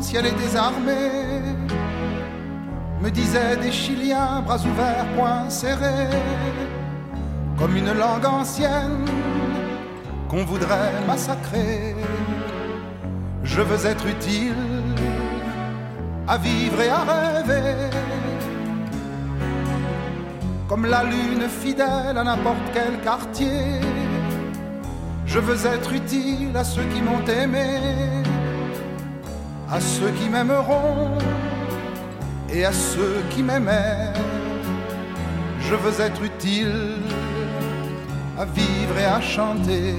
si elle est désarmée Me disaient des Chiliens, bras ouverts, poings serrés, comme une langue ancienne qu'on voudrait massacrer. Je veux être utile à vivre et à rêver, comme la lune fidèle à n'importe quel quartier. Je veux être utile à ceux qui m'ont aimé à ceux qui m'aimeront et à ceux qui m'aimaient. Je veux être utile à vivre et à chanter.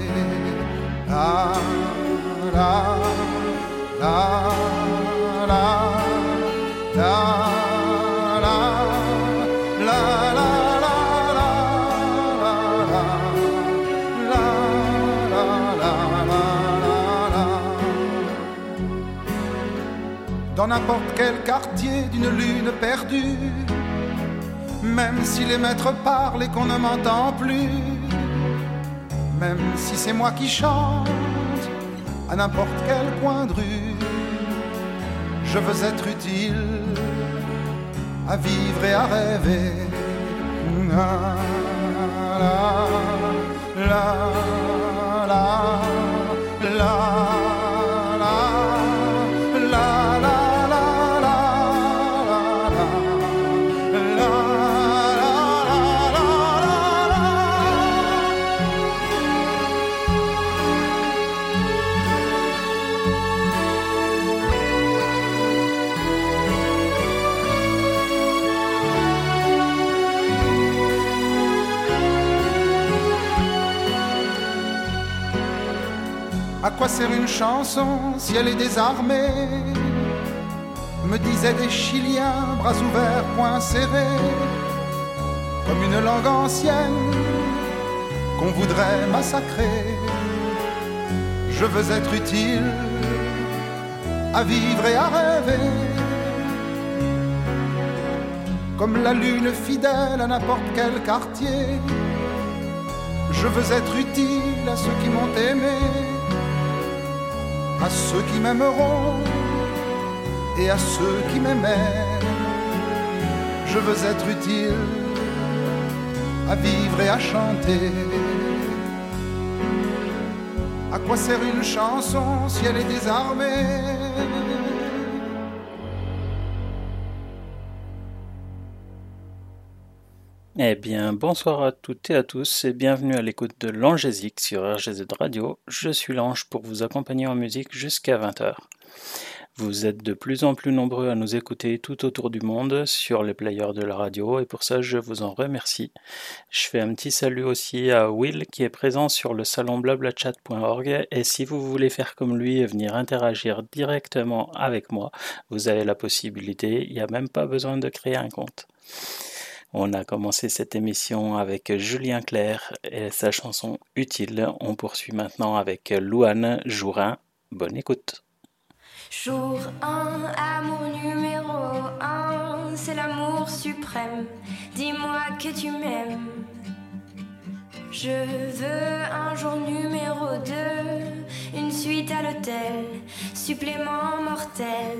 Dans n'importe quel quartier d'une lune perdue, même si les maîtres parlent et qu'on ne m'entend plus, même si c'est moi qui chante à n'importe quel coin de rue, je veux être utile à vivre et à rêver. Quoi sert une chanson si elle est désarmée Me disaient des Chiliens, bras ouverts, poings serrés, comme une langue ancienne qu'on voudrait massacrer. Je veux être utile à vivre et à rêver, comme la lune fidèle à n'importe quel quartier. Je veux être utile à ceux qui m'ont aimé à ceux qui m'aimeront et à ceux qui m'aimaient. Je veux être utile à vivre et à chanter. À quoi sert une chanson si elle est désarmée? Eh bien, bonsoir à toutes et à tous et bienvenue à l'écoute de l'Angésique sur RGZ Radio. Je suis l'Ange pour vous accompagner en musique jusqu'à 20h. Vous êtes de plus en plus nombreux à nous écouter tout autour du monde sur les players de la radio et pour ça je vous en remercie. Je fais un petit salut aussi à Will qui est présent sur le salon blablachat.org et si vous voulez faire comme lui et venir interagir directement avec moi, vous avez la possibilité, il n'y a même pas besoin de créer un compte. On a commencé cette émission avec Julien Clerc et sa chanson Utile. On poursuit maintenant avec Louane Jourin. Bonne écoute. Jour 1, amour numéro 1, c'est l'amour suprême. Dis-moi que tu m'aimes. Je veux un jour numéro 2, une suite à l'hôtel, supplément mortel.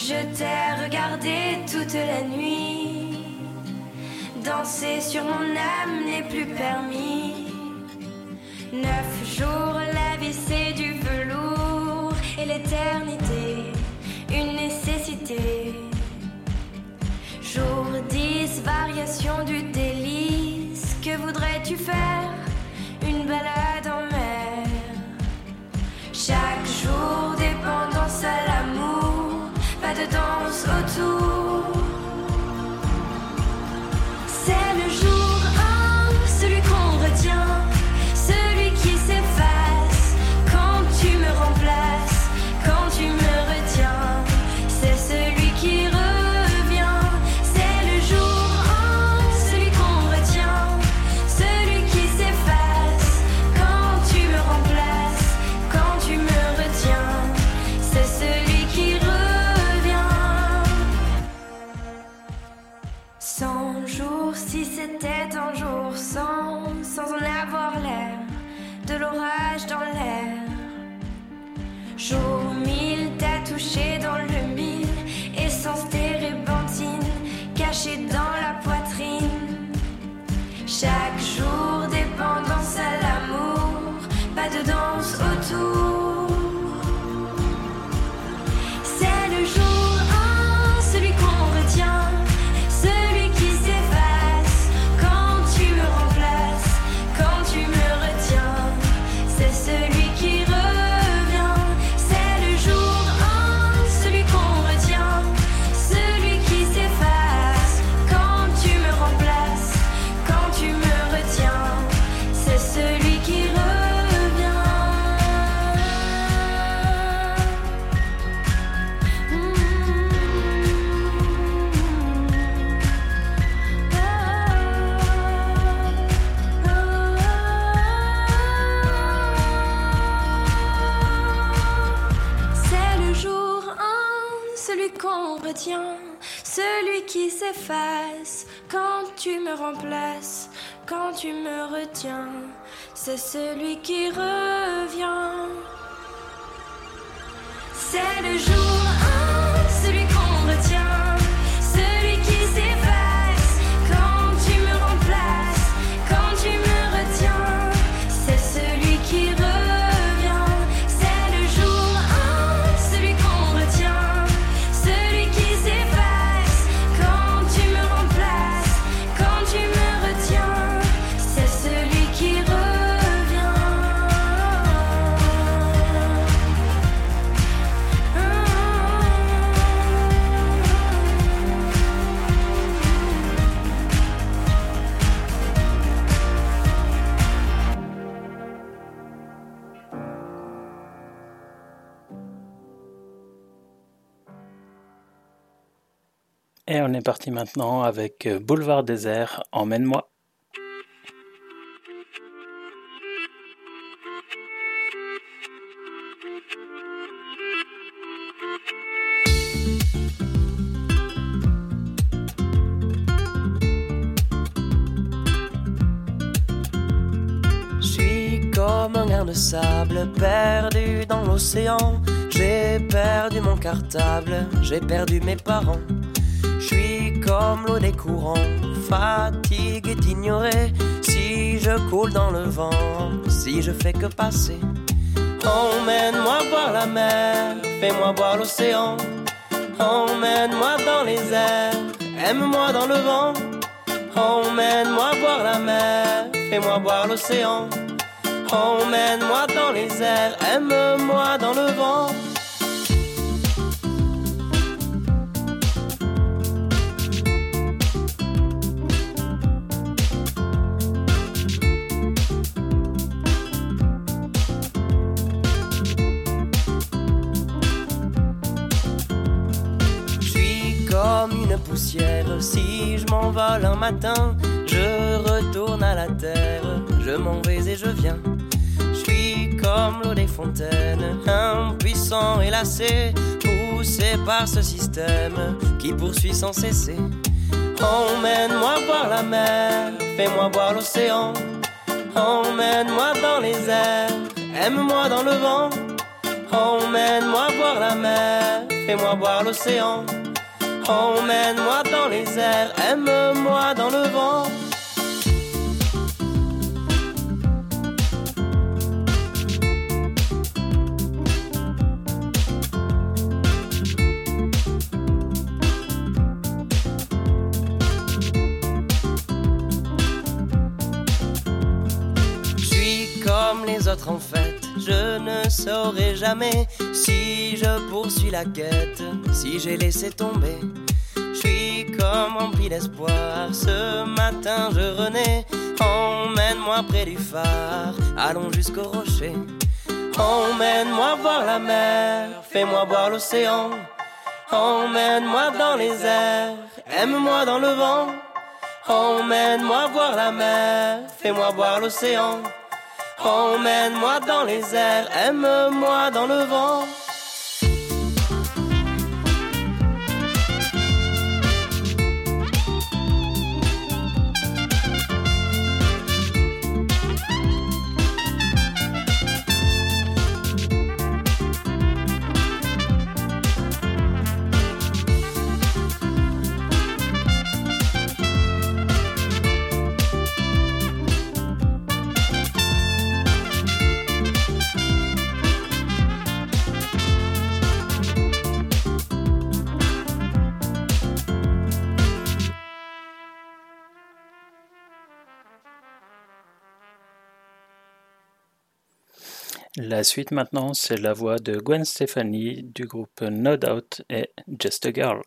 Je t'ai regardé toute la nuit, danser sur mon âme n'est plus permis. Neuf jours, la vie c'est du velours et l'éternité, une nécessité. Jour 10, variation du délice, que voudrais-tu faire? Une balade en mer. Chaque jour, dépendance à Jesus. Jour mille, t'as touché dans le mille, essence térébenthine, cachée dans la poitrine. Celui qui s'efface quand tu me remplaces, quand tu me retiens. C'est celui qui revient. C'est le jour Et on est parti maintenant avec euh, Boulevard Désert, Emmène-moi. Je suis comme un de sable perdu dans l'océan. J'ai perdu mon cartable, j'ai perdu mes parents. Je suis comme l'eau des courants, fatigué d'ignorer si je coule dans le vent, si je fais que passer. Emmène-moi voir la mer, fais-moi voir l'océan. Emmène-moi dans les airs, aime-moi dans le vent. Emmène-moi voir la mer, fais-moi voir l'océan. Emmène-moi dans les airs, aime-moi dans le vent. Si je m'envole un matin, je retourne à la terre. Je m'en vais et je viens. Je suis comme l'eau des fontaines, impuissant et lassé, poussé par ce système qui poursuit sans cesser. Emmène-moi voir la mer, fais-moi voir l'océan. Emmène-moi dans les airs, aime-moi dans le vent. Emmène-moi voir la mer, fais-moi voir l'océan. Emmène-moi dans les airs, aime-moi dans le vent. Comme les autres en fait, je ne saurai jamais si je poursuis la quête, si j'ai laissé tomber. Je suis comme rempli d'espoir, ce matin je renais. Emmène-moi près du phare, allons jusqu'au rocher. Emmène-moi voir la mer, fais-moi voir l'océan. Emmène-moi dans les airs, aime-moi dans le vent. Emmène-moi voir la mer, fais-moi voir l'océan. Emmène-moi dans les airs, aime-moi dans le vent. La suite maintenant, c'est la voix de Gwen Stefani du groupe No Doubt et Just a Girl.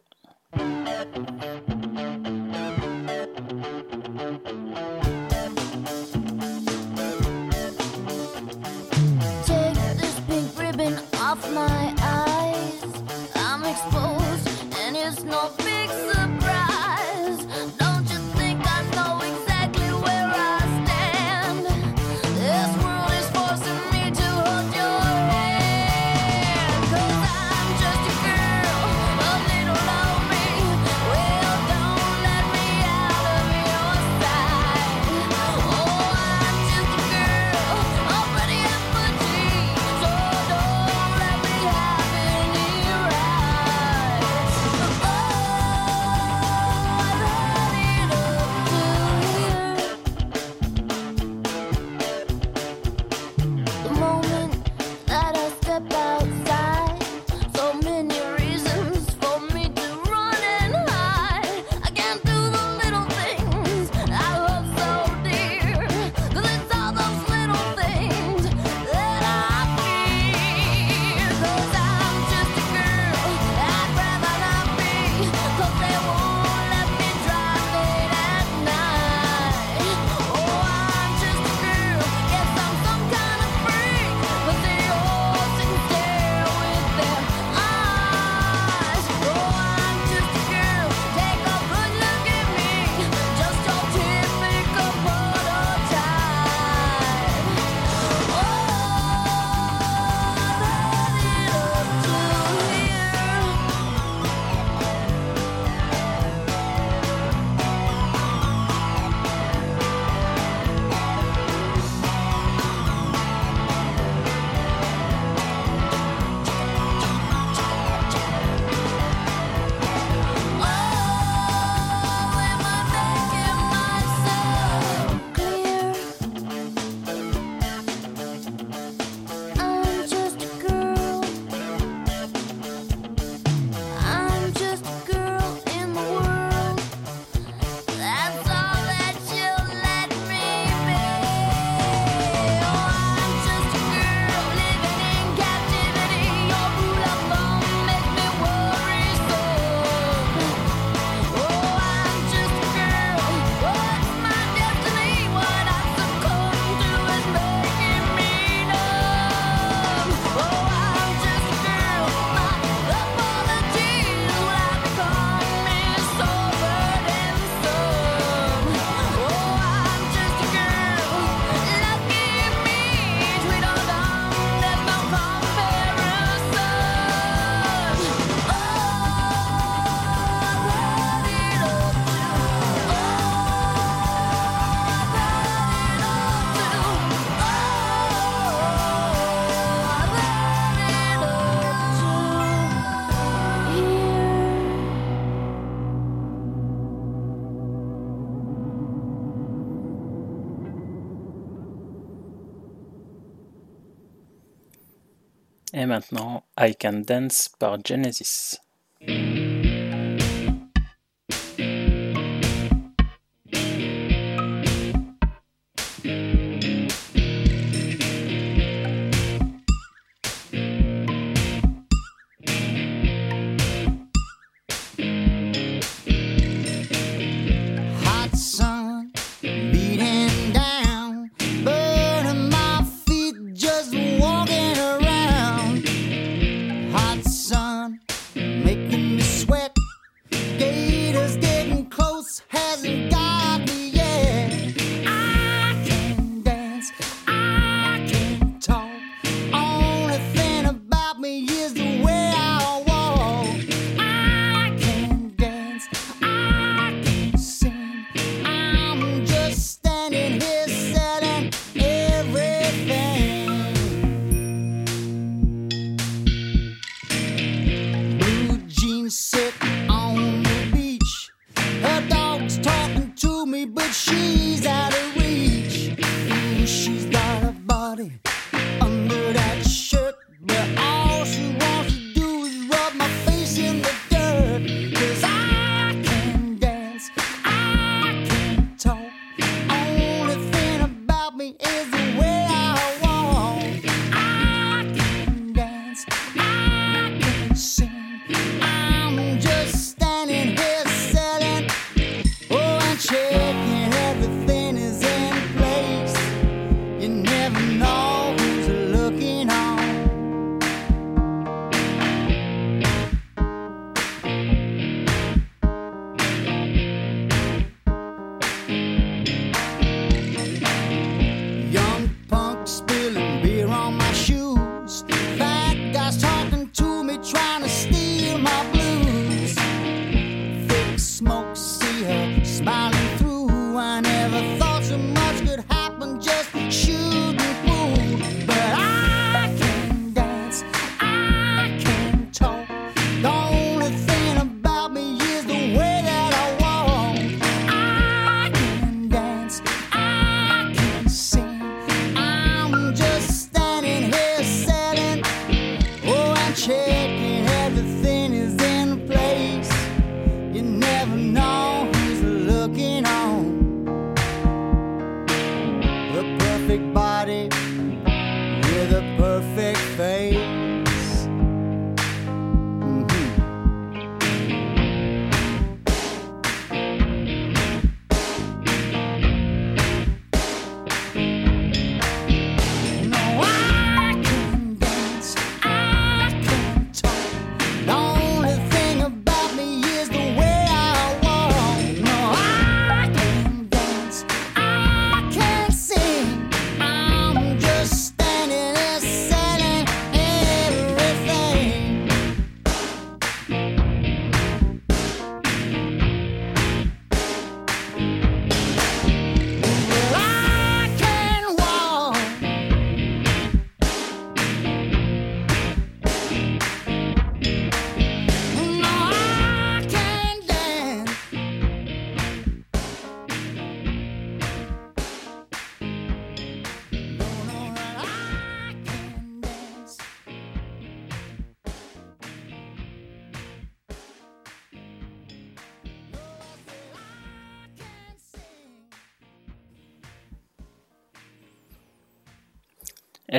maintenant I Can Dance par Genesis.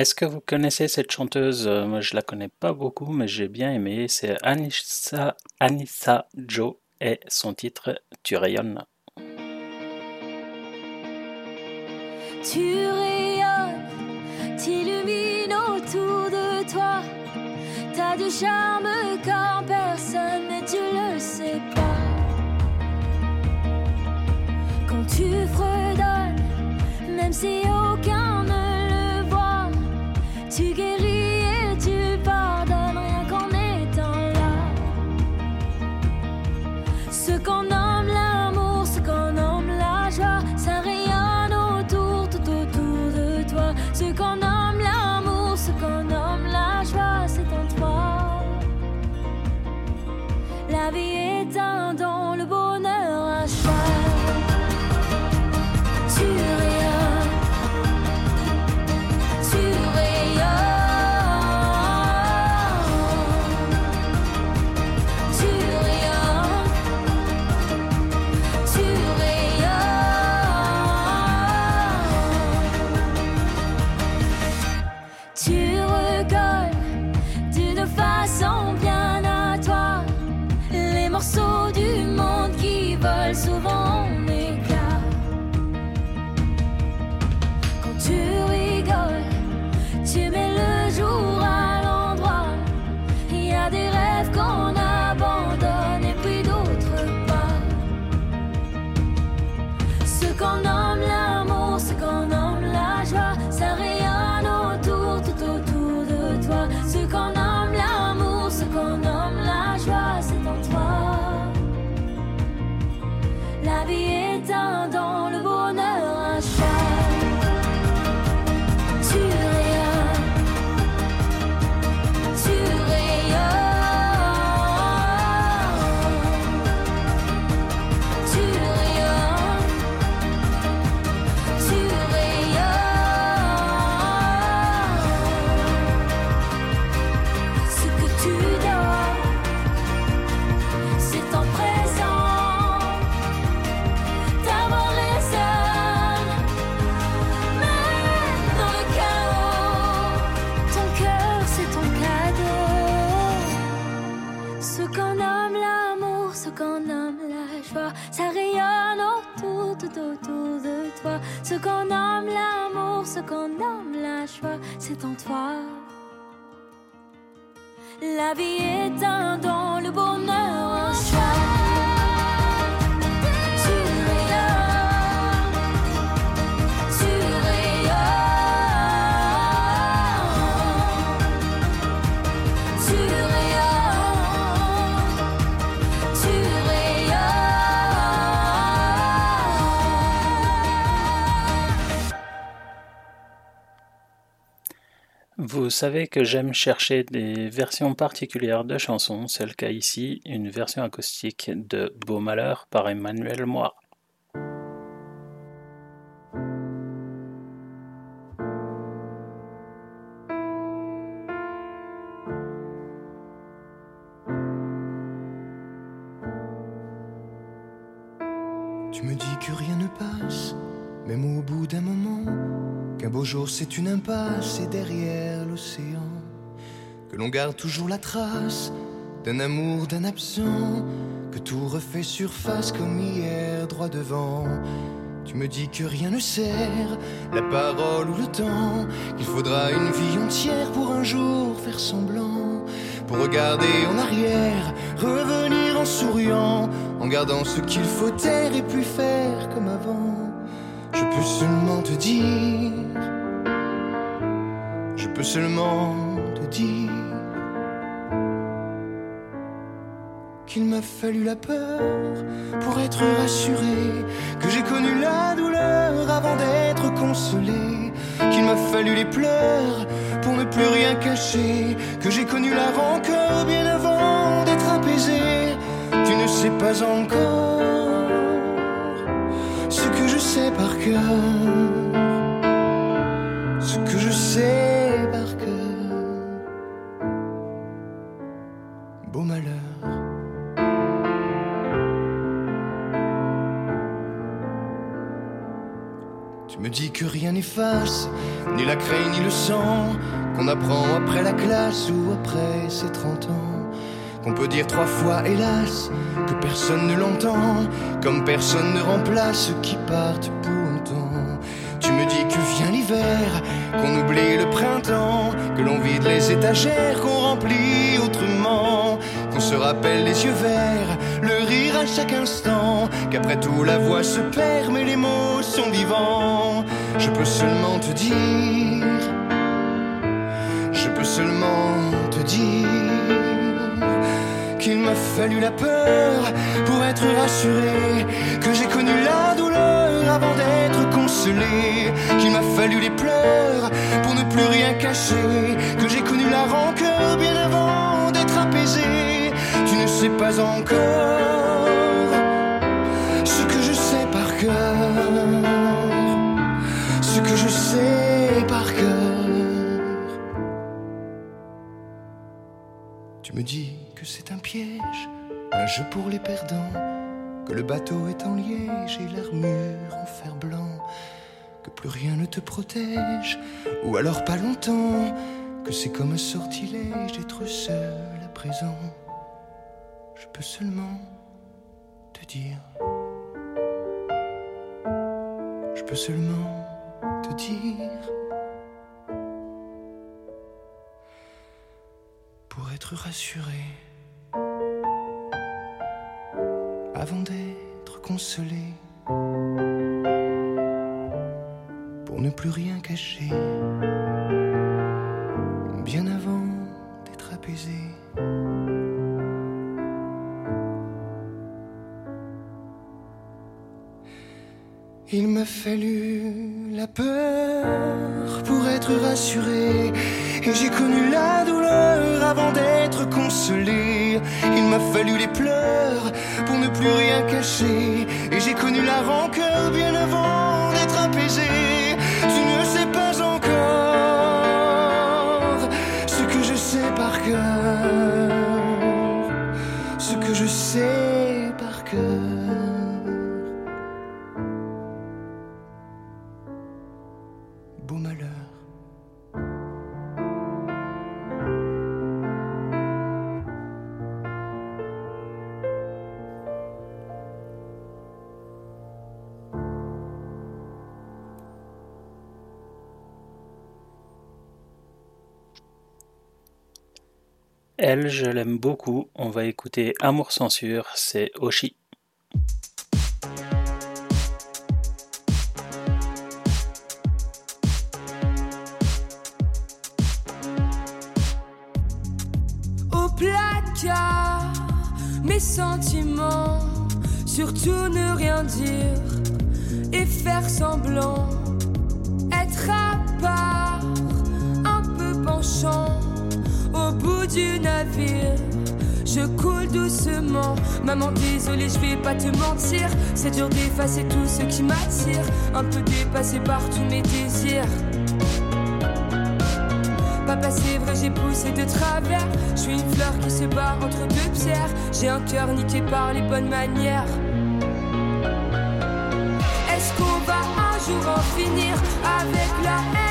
Est-ce que vous connaissez cette chanteuse? Euh, moi, je la connais pas beaucoup, mais j'ai bien aimé. C'est Anissa, Anissa Joe et son titre Tu rayonnes. Tu rayonnes, t'illumines autour de toi. T'as du charme quand personne, mais tu le sais pas. Quand tu fredonnes, même si aucun Ce qu'on nomme l'amour, ce qu'on nomme la joie, c'est en toi. La vie est un don, le bonheur un choix. Savez que j'aime chercher des versions particulières de chansons, c'est le cas ici, une version acoustique de Beau Malheur par Emmanuel Moir. C'est une impasse et derrière l'océan, que l'on garde toujours la trace d'un amour, d'un absent, que tout refait surface comme hier droit devant. Tu me dis que rien ne sert, la parole ou le temps, qu'il faudra une vie entière pour un jour faire semblant, pour regarder en arrière, revenir en souriant, en gardant ce qu'il faut taire et plus faire comme avant. Je peux seulement te dire, peux seulement te dire qu'il m'a fallu la peur pour être rassuré, que j'ai connu la douleur avant d'être consolé, qu'il m'a fallu les pleurs pour ne plus rien cacher, que j'ai connu la rancœur bien avant d'être apaisé. Tu ne sais pas encore ce que je sais par cœur, ce que je sais me dis que rien n'efface, ni la craie ni le sang, qu'on apprend après la classe ou après ses 30 ans. Qu'on peut dire trois fois hélas, que personne ne l'entend, comme personne ne remplace ceux qui partent pour longtemps. Tu me dis que vient l'hiver, qu'on oublie le printemps, que l'on vide les étagères, qu'on remplit autrement, qu'on se rappelle les yeux verts, le rire à chaque instant, qu'après tout la voix se perd, mais les mots sont vivants. Je peux seulement te dire, je peux seulement te dire qu'il m'a fallu la peur pour être rassuré, que j'ai connu la douleur avant d'être consolé, qu'il m'a fallu les pleurs pour ne plus rien cacher, que j'ai connu la rancœur bien avant d'être apaisé. Tu ne sais pas encore ce que je sais par cœur, ce que je sais par cœur. Tu me dis que c'est un piège, un jeu pour les perdants, que le bateau est en liège et l'armure en fer blanc, que plus rien ne te protège, ou alors pas longtemps, que c'est comme un sortilège d'être seul à présent. Je peux seulement te dire, je peux seulement te dire. pour être rassuré avant d'être consolé. plus rien cacher. Bien avant d'être apaisé. Il m'a fallu la peur pour être rassuré. Et j'ai connu la douleur avant d'être consolé. Il m'a fallu les pleurs pour ne plus rien cacher. Et j'ai connu la rancœur bien avant d'être apaisé. Tu ne sais pas encore ce que je sais par cœur. Ce que je sais Je l'aime beaucoup. On va écouter Amour Censure, c'est Oshi. au placard mes sentiments, surtout ne rien dire et faire semblant, être à part, un peu penchant bout du navire. Je coule doucement, maman désolée je vais pas te mentir C'est dur d'effacer tout ce qui m'attire Un peu dépassé par tous mes désirs Papa, c'est vrai, j'ai poussé de travers. Je suis une fleur qui se bat entre deux pierres. J'ai un cœur niqué par les bonnes manières. Est-ce qu'on va un jour en finir avec la haine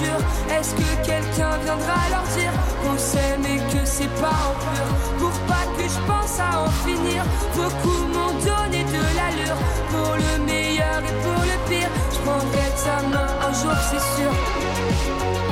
Est-ce que quelqu'un viendra leur dire qu'on s'aime et que c'est pas en pur? Pour pas que je pense à en finir, beaucoup m'ont donné de l'allure. Pour le meilleur et pour le pire, je prendrai ta main un jour, c'est sûr.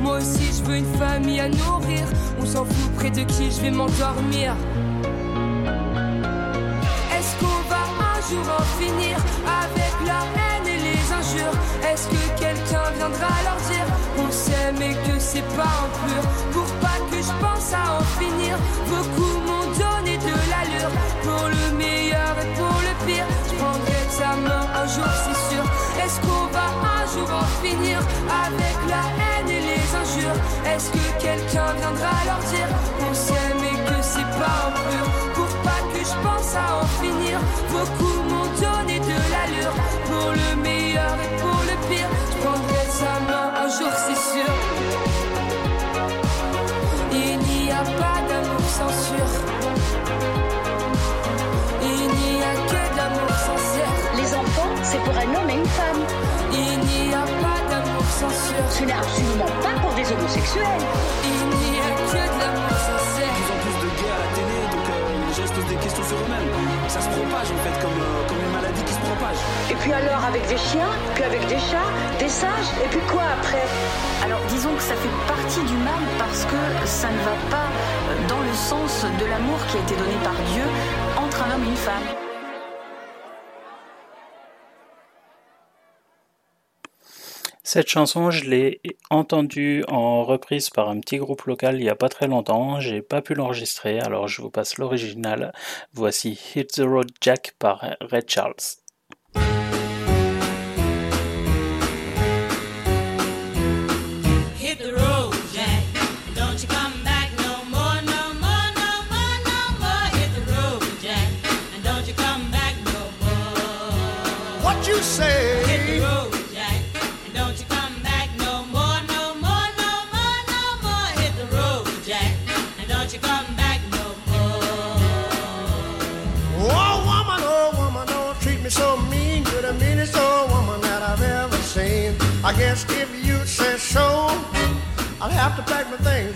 Moi aussi, je veux une famille à nourrir. On s'en fout près de qui je vais m'endormir. Est-ce qu'on va un jour en finir avec la haine et les injures? Est-ce que quelqu'un viendra leur dire qu'on s'aime et que c'est pas en pur? Pour pas que je pense à en finir, beaucoup m'ont donné de l'allure. Pour le meilleur et pour le pire, je prendrai ta main un jour, c'est sûr. Est-ce qu'on va un jour en finir avec la haine Est-ce que quelqu'un viendra leur dire qu'on s'aime et que c'est pas en pur. Pour pas que je pense à en finir, beaucoup Ce n'est absolument pas pour des homosexuels. Il n'y a que de l'amour sincère. plus en plus de gays à la télé, donc euh, les gens se posent des questions sur eux-mêmes. Ça se propage en fait, comme, euh, comme une maladie qui se propage. Et puis alors avec des chiens, puis avec des chats, des singes, et puis quoi après? Alors disons que ça fait partie du mal parce que ça ne va pas dans le sens de l'amour qui a été donné par Dieu entre un homme et une femme. Cette chanson, je l'ai entendue en reprise par un petit groupe local il n'y a pas très longtemps. J'ai pas pu l'enregistrer, alors je vous passe l'original. Voici Hit the Road Jack par Red Charles. ask if you say so. I'll have to pack my things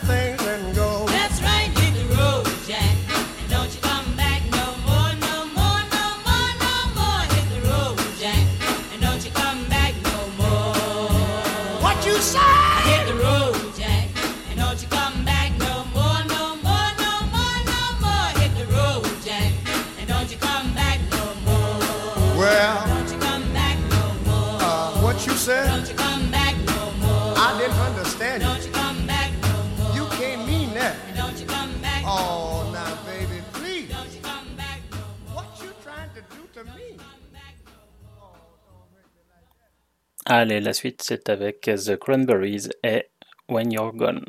Allez, la suite, c'est avec The Cranberries et When You're Gone.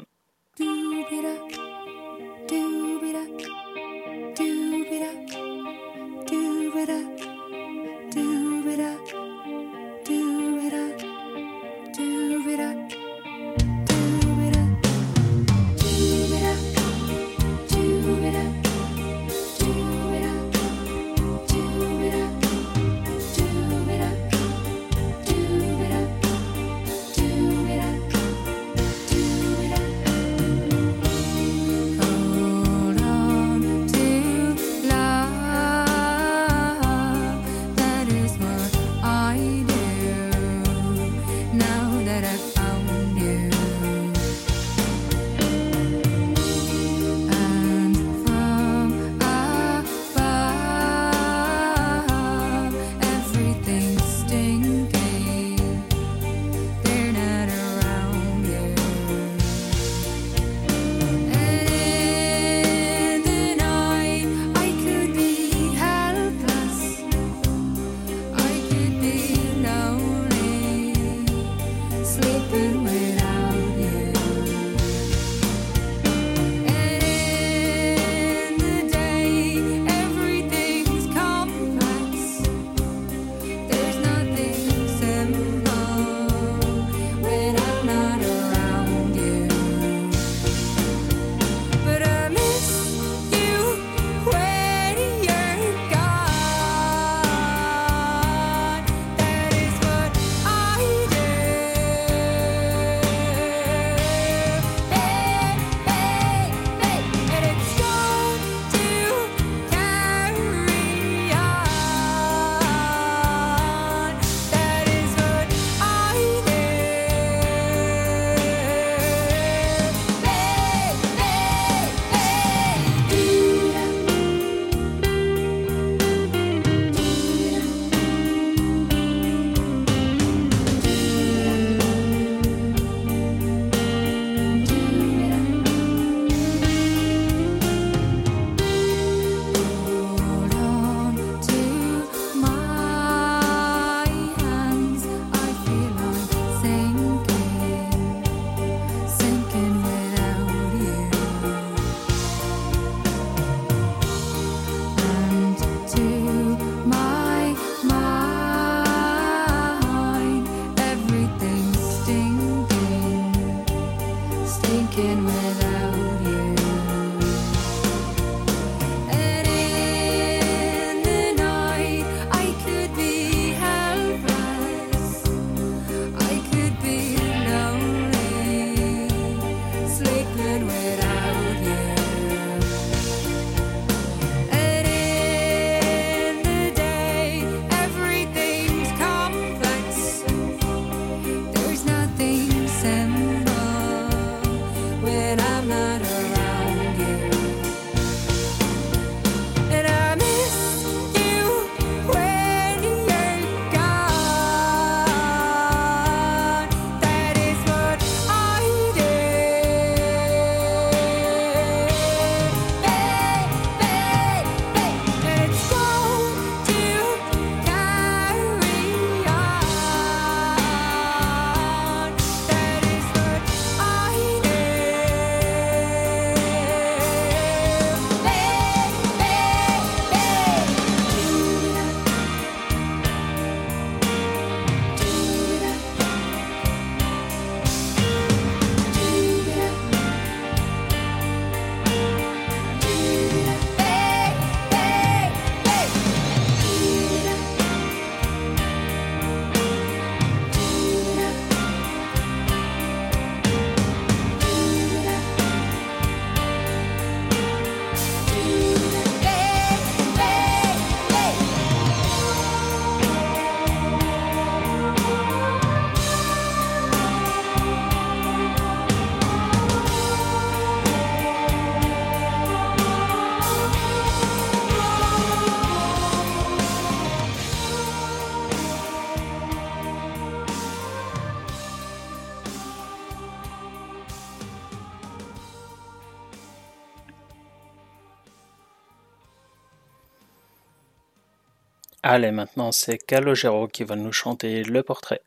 Allez, maintenant c'est Calogero qui va nous chanter le portrait.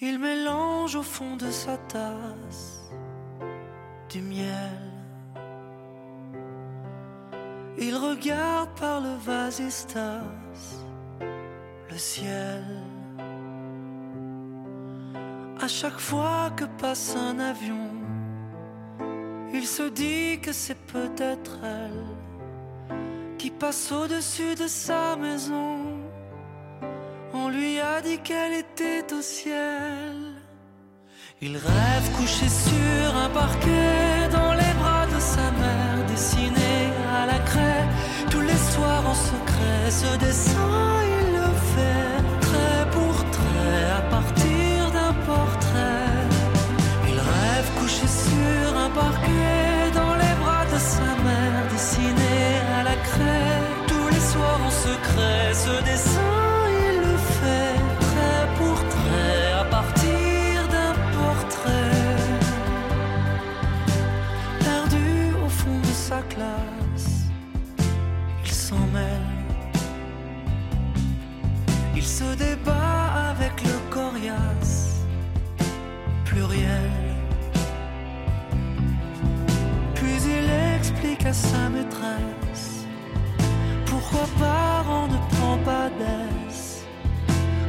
Il mélange au fond de sa tasse du miel. Il regarde par le vasistas le ciel. À chaque fois que passe un avion, il se dit que c'est peut-être elle qui passe au-dessus de sa maison. On lui a dit qu'elle était au ciel. Il rêve couché sur un parquet dans les bras de sa mère, dessiné à la craie tous les soirs en secret. Ce dessin, il le fait trait pour trait à partir d'un portrait. Il rêve couché sur un parquet débat avec le coriace pluriel. Puis il explique à sa maîtresse pourquoi parent ne prend pas d'aise.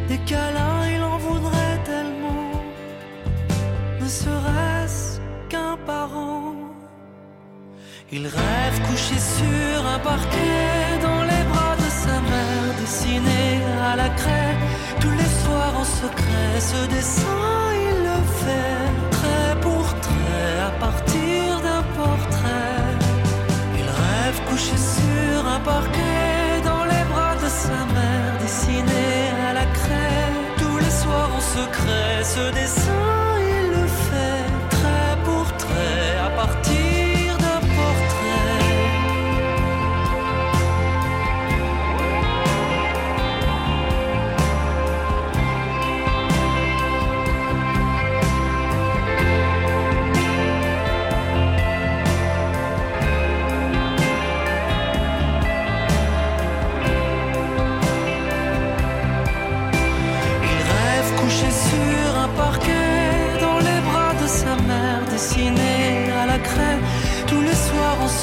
Des câlins, il en voudrait tellement, ne serait-ce qu'un parent. Il rêve couché sur un parquet dans les bras dessiné à la craie tous les soirs en secret. Ce dessin, il le fait trait pour trait à partir d'un portrait. Il rêve couché sur un parquet dans les bras de sa mère, dessiné à la craie tous les soirs en secret. Ce dessin,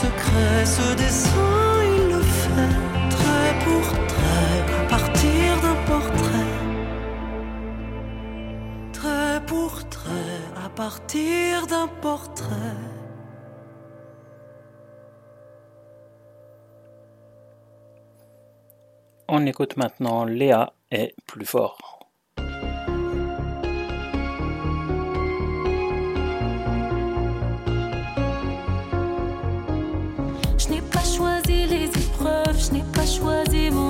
secret. Ce dessin, il le fait trait pour trait à partir d'un portrait. Trait pour trait à partir d'un portrait. On écoute maintenant Léa et plus fort. Choisi mon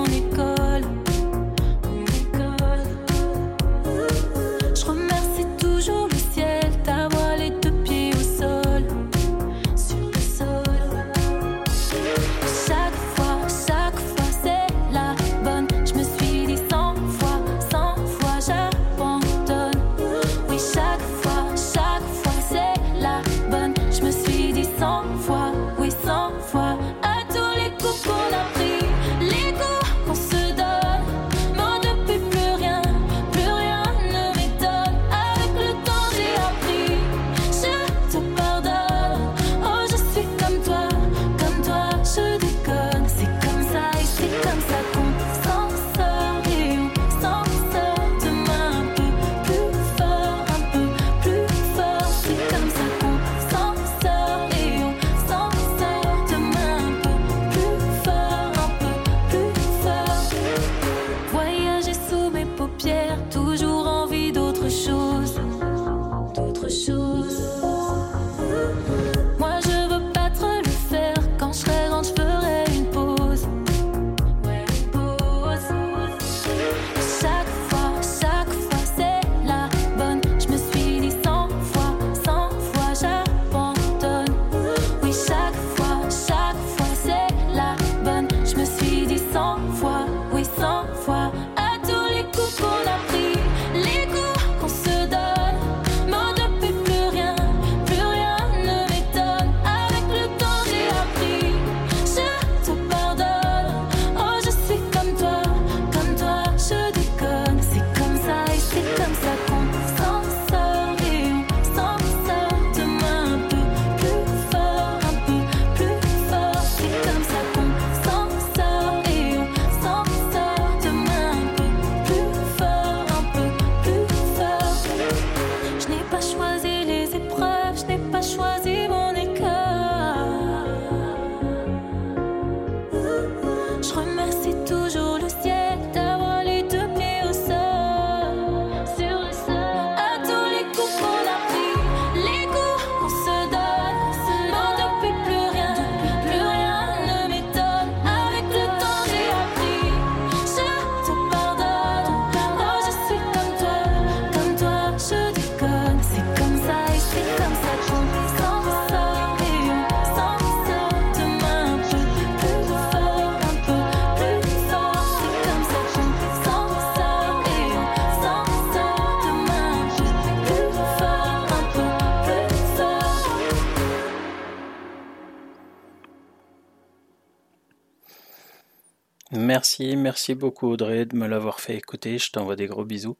Merci, merci beaucoup Audrey de me l'avoir fait écouter. Je t'envoie des gros bisous.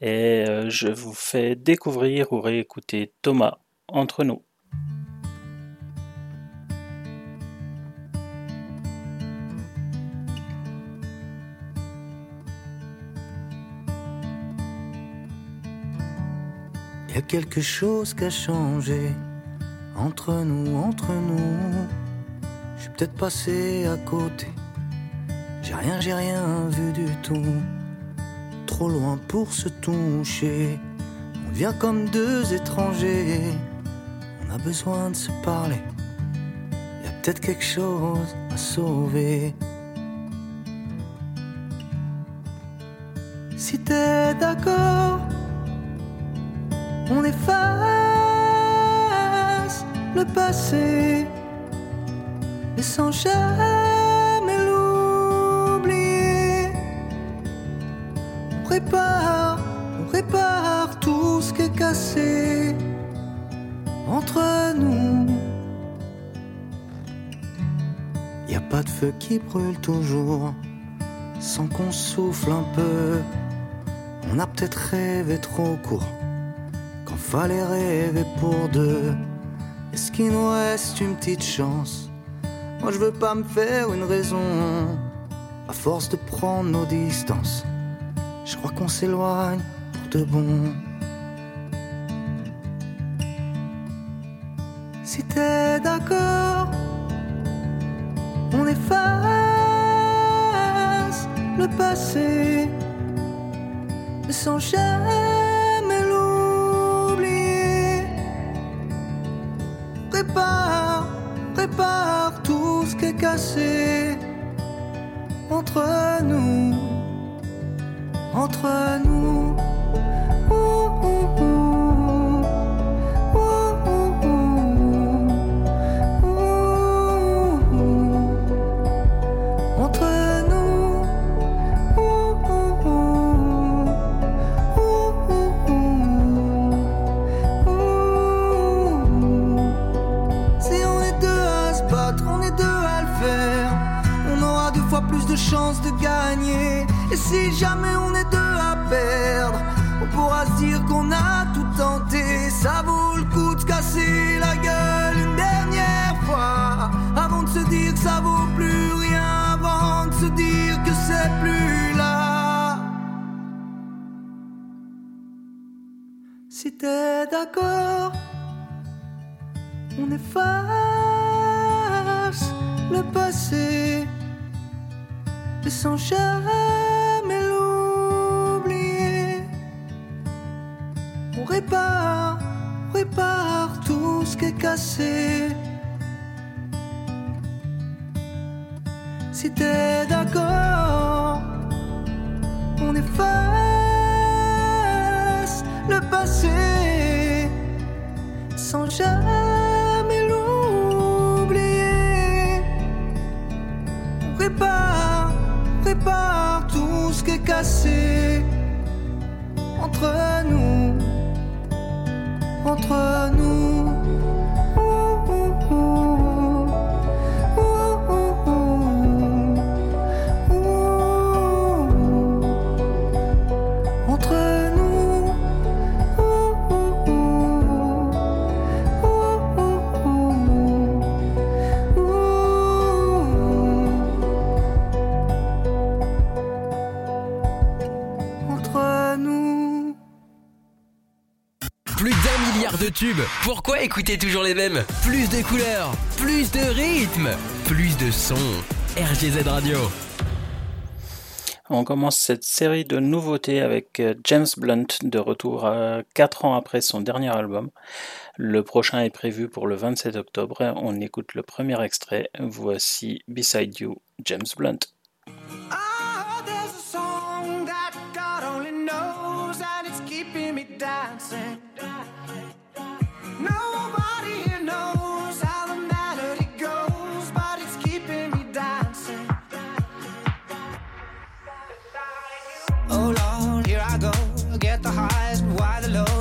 Et euh, je vous fais découvrir ou réécouter Thomas entre nous. Y a quelque chose qui a changé entre nous, entre nous. Je suis peut-être passé à côté. Rien, j'ai rien vu du tout. Trop loin pour se toucher. On vient comme deux étrangers. On a besoin de se parler. Y a peut-être quelque chose à sauver. Si t'es d'accord, on efface le passé, mais sans feu qui brûle toujours sans qu'on souffle un peu. On a peut-être rêvé trop court quand fallait rêver pour deux. Est-ce qu'il nous reste une petite chance? Moi je veux pas me faire une raison. À force de prendre nos distances, je crois qu'on s'éloigne pour de bon. Si t'es d'accord, efface le passé, sans jamais l'oublier. Répare, répare tout ce qui est cassé entre nous, entre nous. Si jamais on est deux à perdre, on pourra se dire qu'on a tout tenté. Ça vaut le coup de se casser la gueule une dernière fois. Avant de se dire que ça vaut plus rien. Avant de se dire que c'est plus là. Si t'es d'accord, on efface le passé, mais sans jamais répare, répare tout ce qui est cassé. Si t'es d'accord, on efface le passé sans jamais tubes. Pourquoi écouter toujours les mêmes? Plus de couleurs, plus de rythmes, plus de sons. RGZ Radio. On commence cette série de nouveautés avec euh, James Blunt de retour à 4 ans après son dernier album. Le prochain est prévu pour le 27 octobre. On écoute le premier extrait. Voici Beside You, James Blunt. The highs, but why the lows?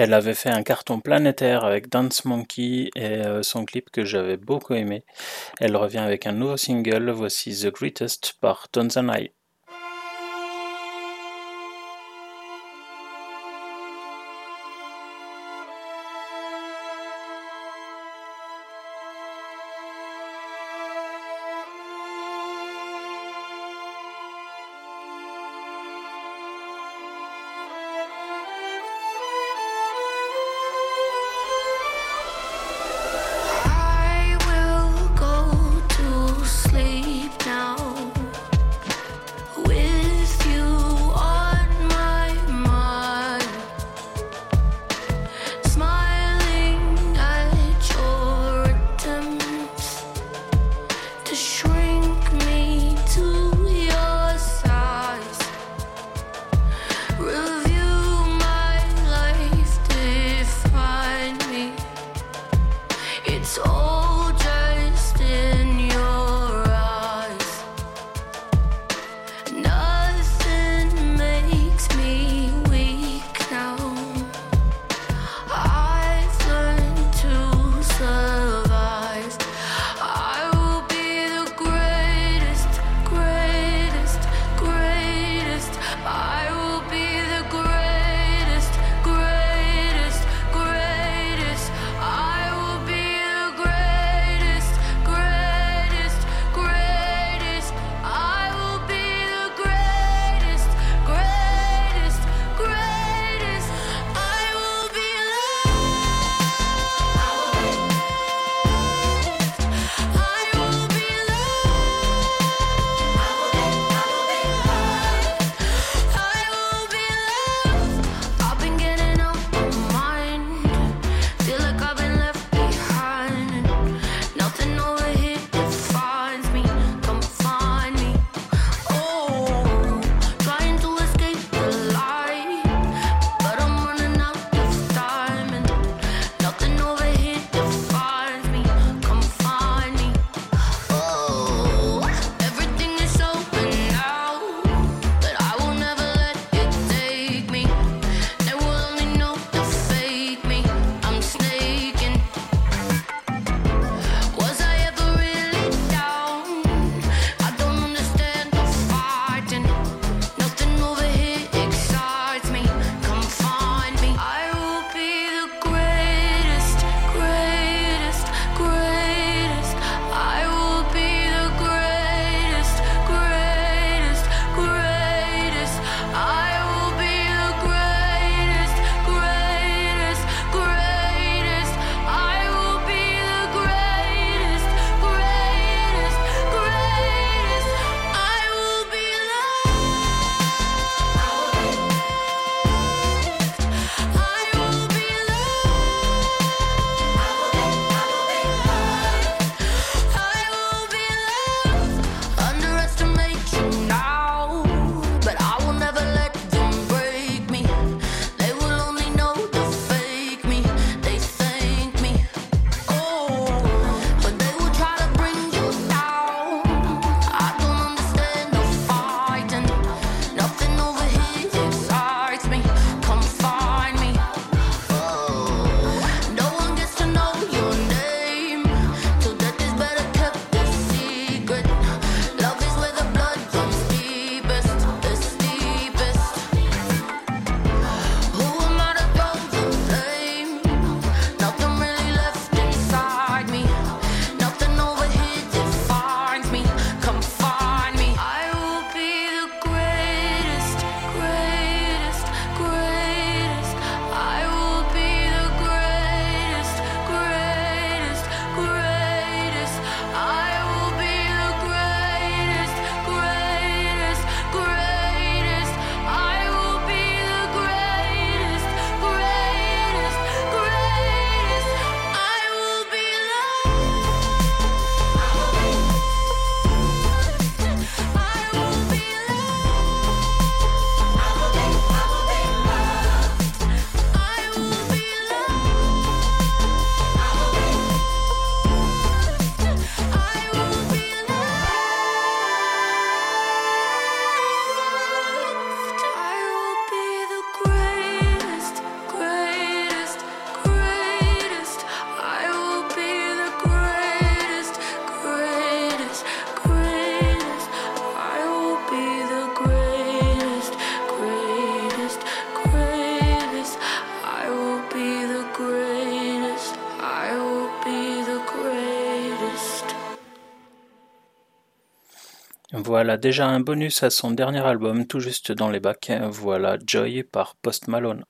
Elle avait fait un carton planétaire avec Dance Monkey et euh, son clip que j'avais beaucoup aimé. Elle revient avec un nouveau single, voici The Greatest par Tons and I. Voilà déjà un bonus à son dernier album tout juste dans les bacs, voilà Joy par Post Malone.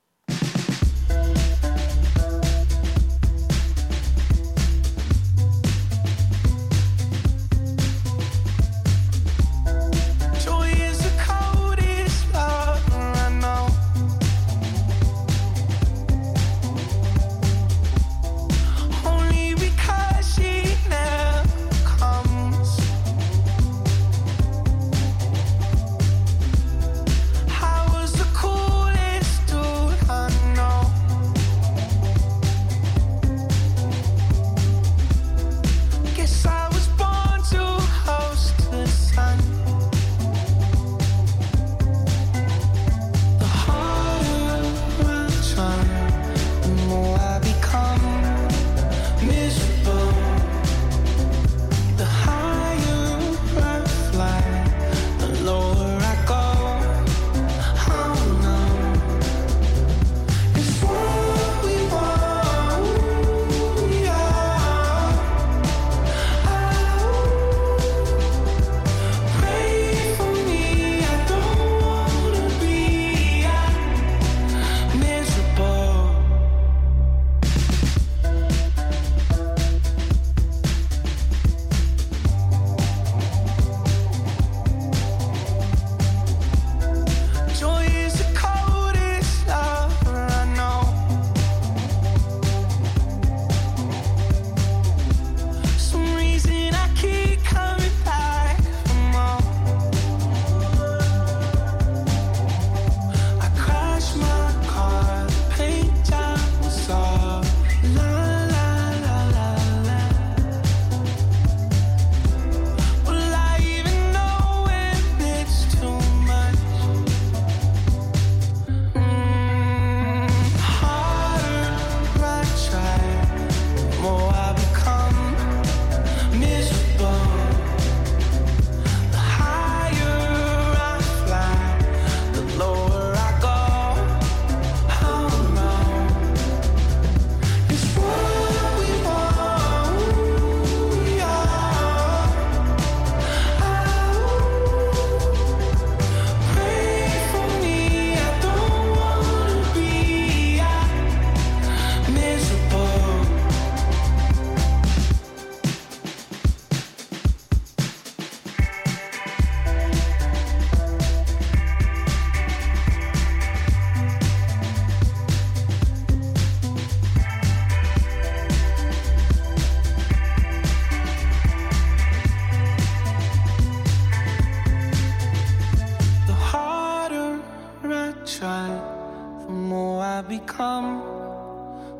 know I become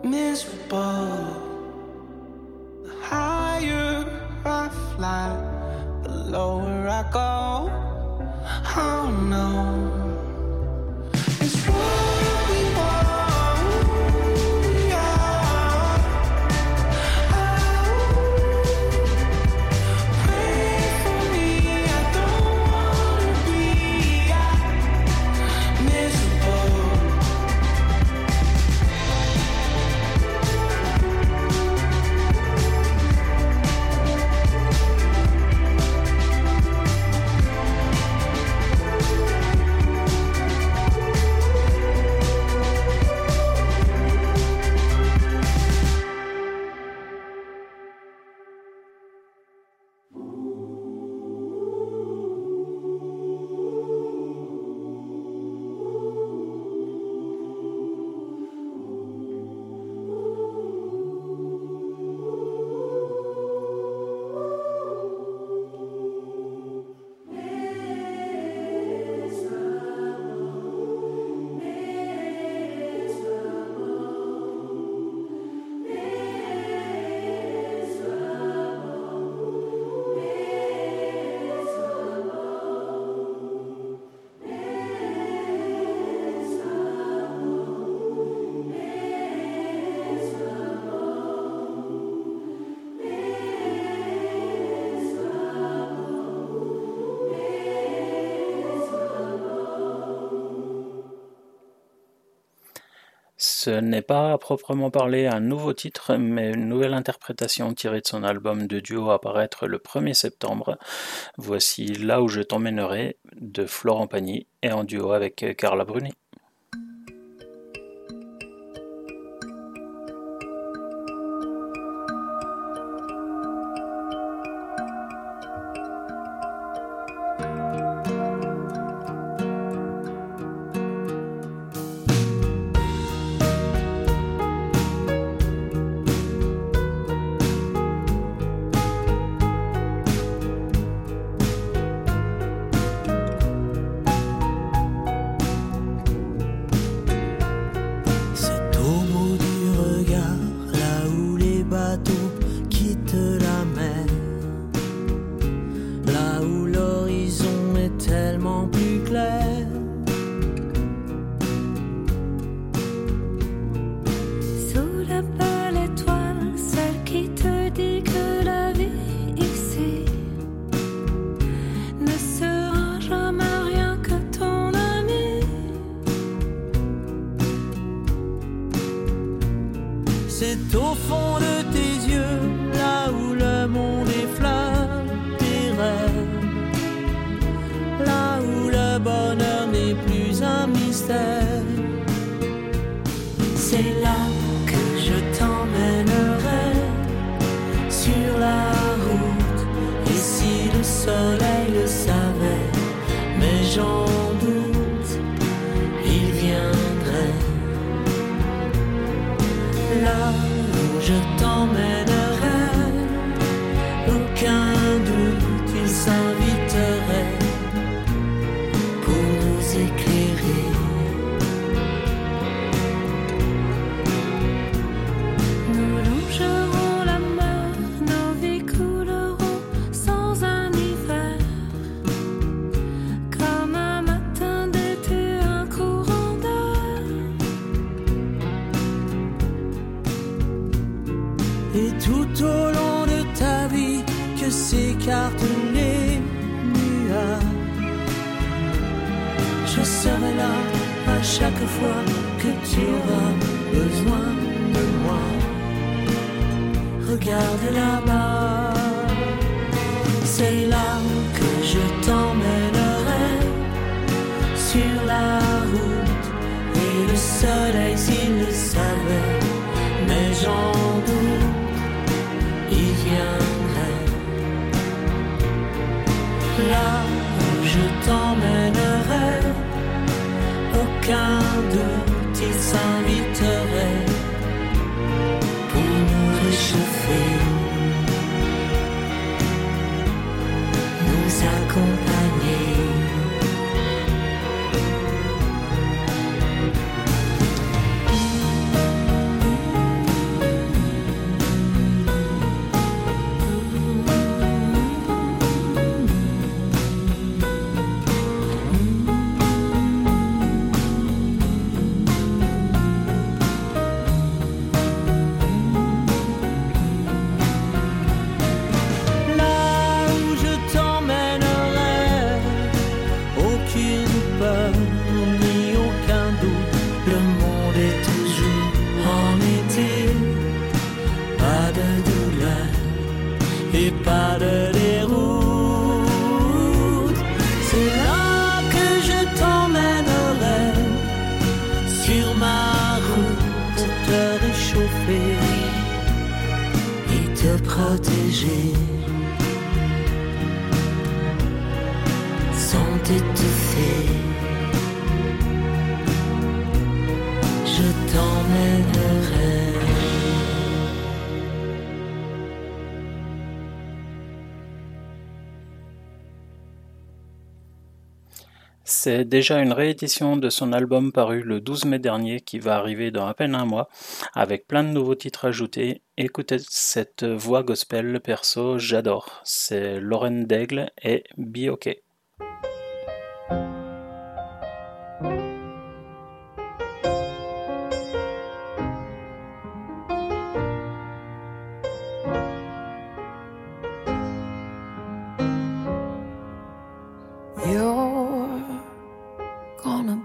miserable. The higher I fly, the lower I go. Oh no. ce n'est pas à proprement parler un nouveau titre, mais une nouvelle interprétation tirée de son album de duo à paraître le 1er septembre. Voici Là où je t'emmènerai de Florent Pagny et en duo avec Carla Bruni. C'est déjà une réédition de son album paru le 12 mai dernier qui va arriver dans à peine un mois avec plein de nouveaux titres ajoutés. Écoutez cette voix gospel perso, j'adore. C'est Lauren Daigle et Be okay.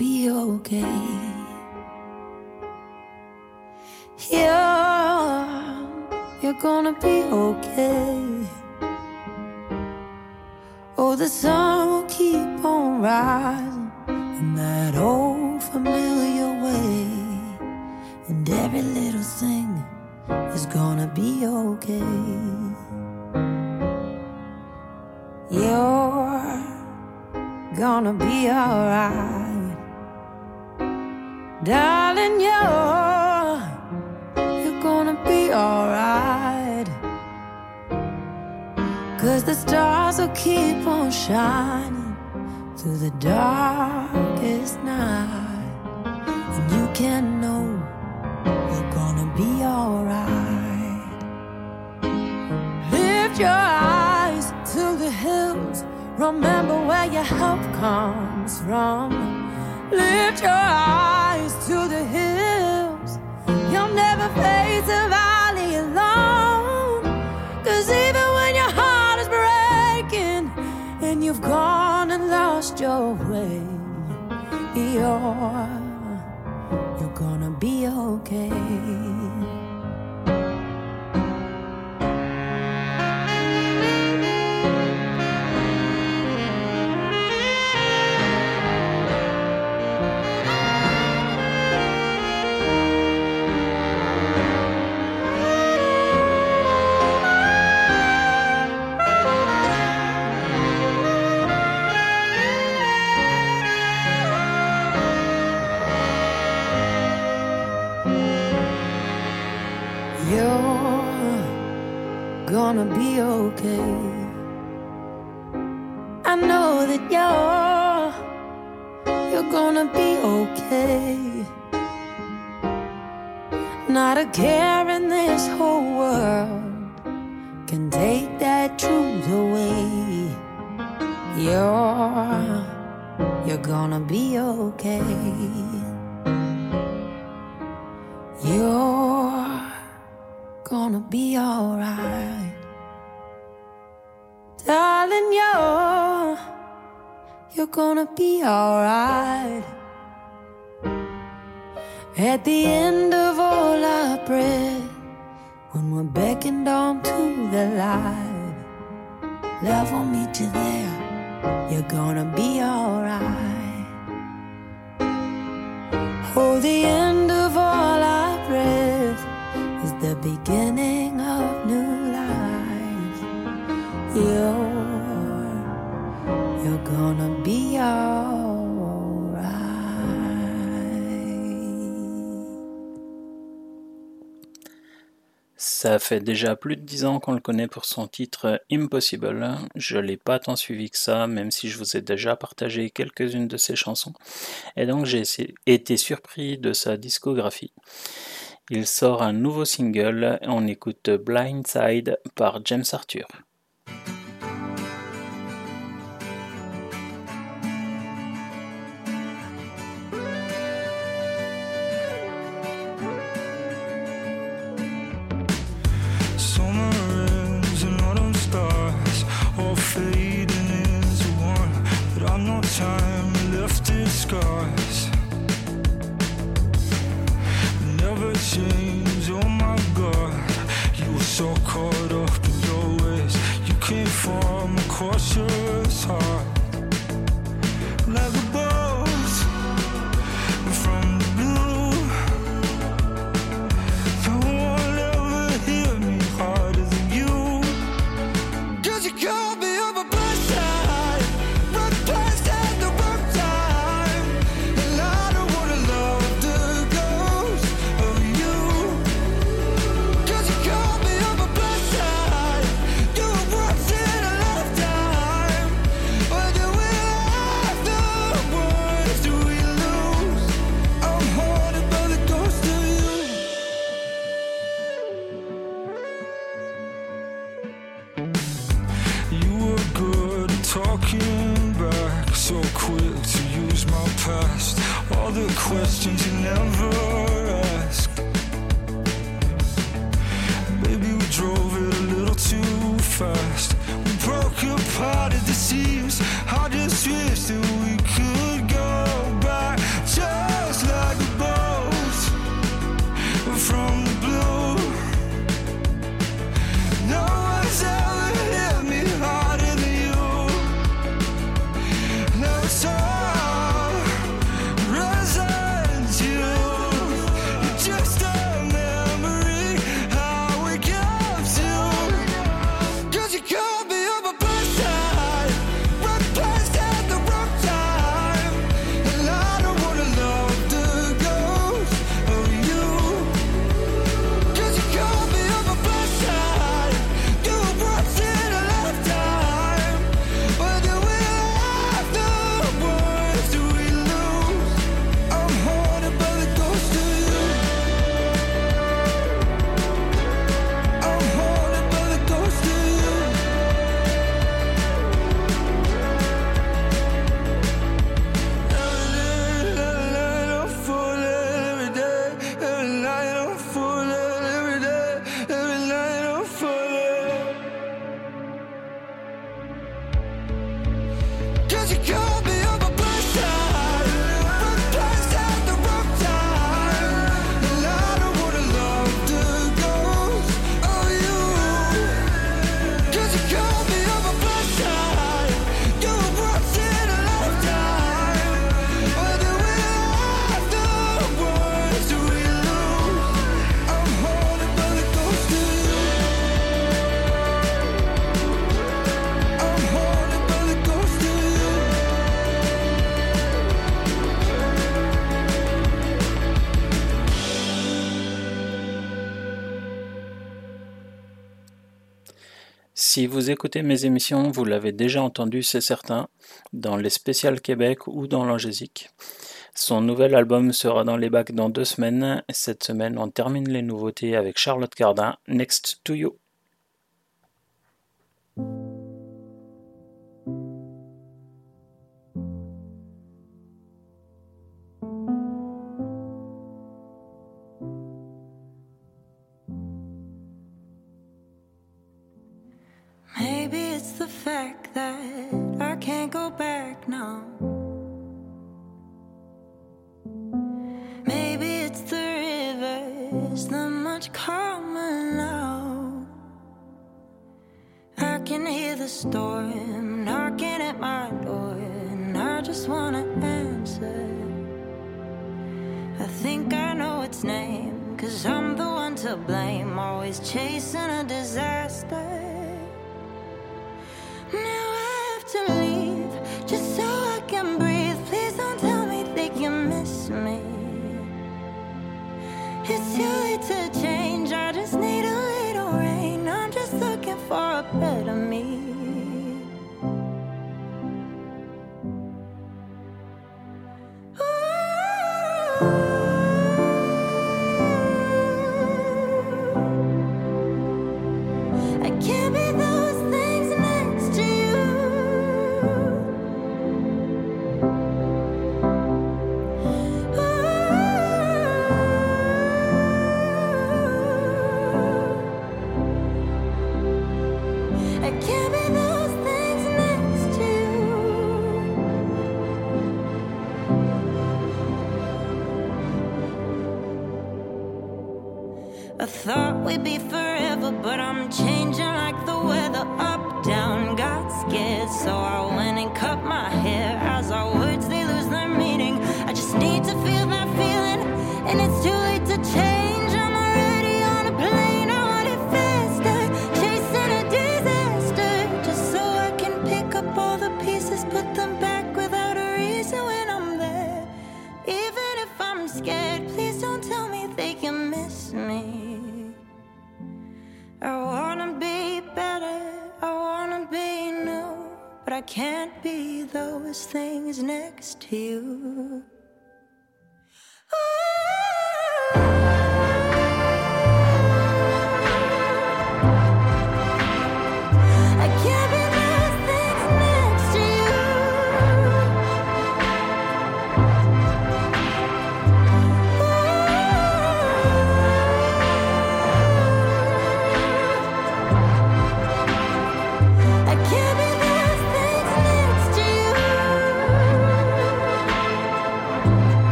be okay. Yeah, you're gonna be okay. Oh, the sun will keep on rising in that old familiar way, and every little thing is gonna be okay. You're gonna be alright darling. You're you're gonna be alright. Cause the stars will keep on shining through the darkest night. And you can know you're gonna be alright. Lift your eyes to the hills. Remember where your help comes from. Lift your eyes never face a valley alone. Cause even when your heart is breaking and you've gone and lost your way, you're, you're gonna be okay. Okay. I know that you're you're gonna be okay. Not a care in this whole world can take that truth away. You're you're gonna be okay. You're gonna be alright. Darling, you're, you're gonna be alright. At the end of all our breath, when we're beckoned on to the light, love will meet you there. You're gonna be alright. Oh, the end of all our breath is the beginning of new life. You're, Ça fait déjà plus de 10 ans qu'on le connaît pour son titre Impossible. Je l'ai pas tant suivi que ça, même si je vous ai déjà partagé quelques-unes de ses chansons. Et donc j'ai été surpris de sa discographie. Il sort un nouveau single, on écoute Blindside par James Arthur. Time left in scars. Never change, oh my god. You were so caught up in your ways. You came from a cautious heart. Past. All the questions you never Si vous écoutez mes émissions, vous l'avez déjà entendu, c'est certain, dans les spéciales Québec ou dans l'Angésique. Son nouvel album sera dans les bacs dans deux semaines. Cette semaine, on termine les nouveautés avec Charlotte Cardin, Next to You. Maybe it's the fact that I can't go back now. Maybe it's the rivers, the much calmer now. I can hear the storm knocking at my door, and I just wanna answer. I think I know its name, cause I'm the one to blame, always chasing a disaster. It's too late to leave just so I can breathe so don't tell me think you miss me It's time to change. I just need a we'd be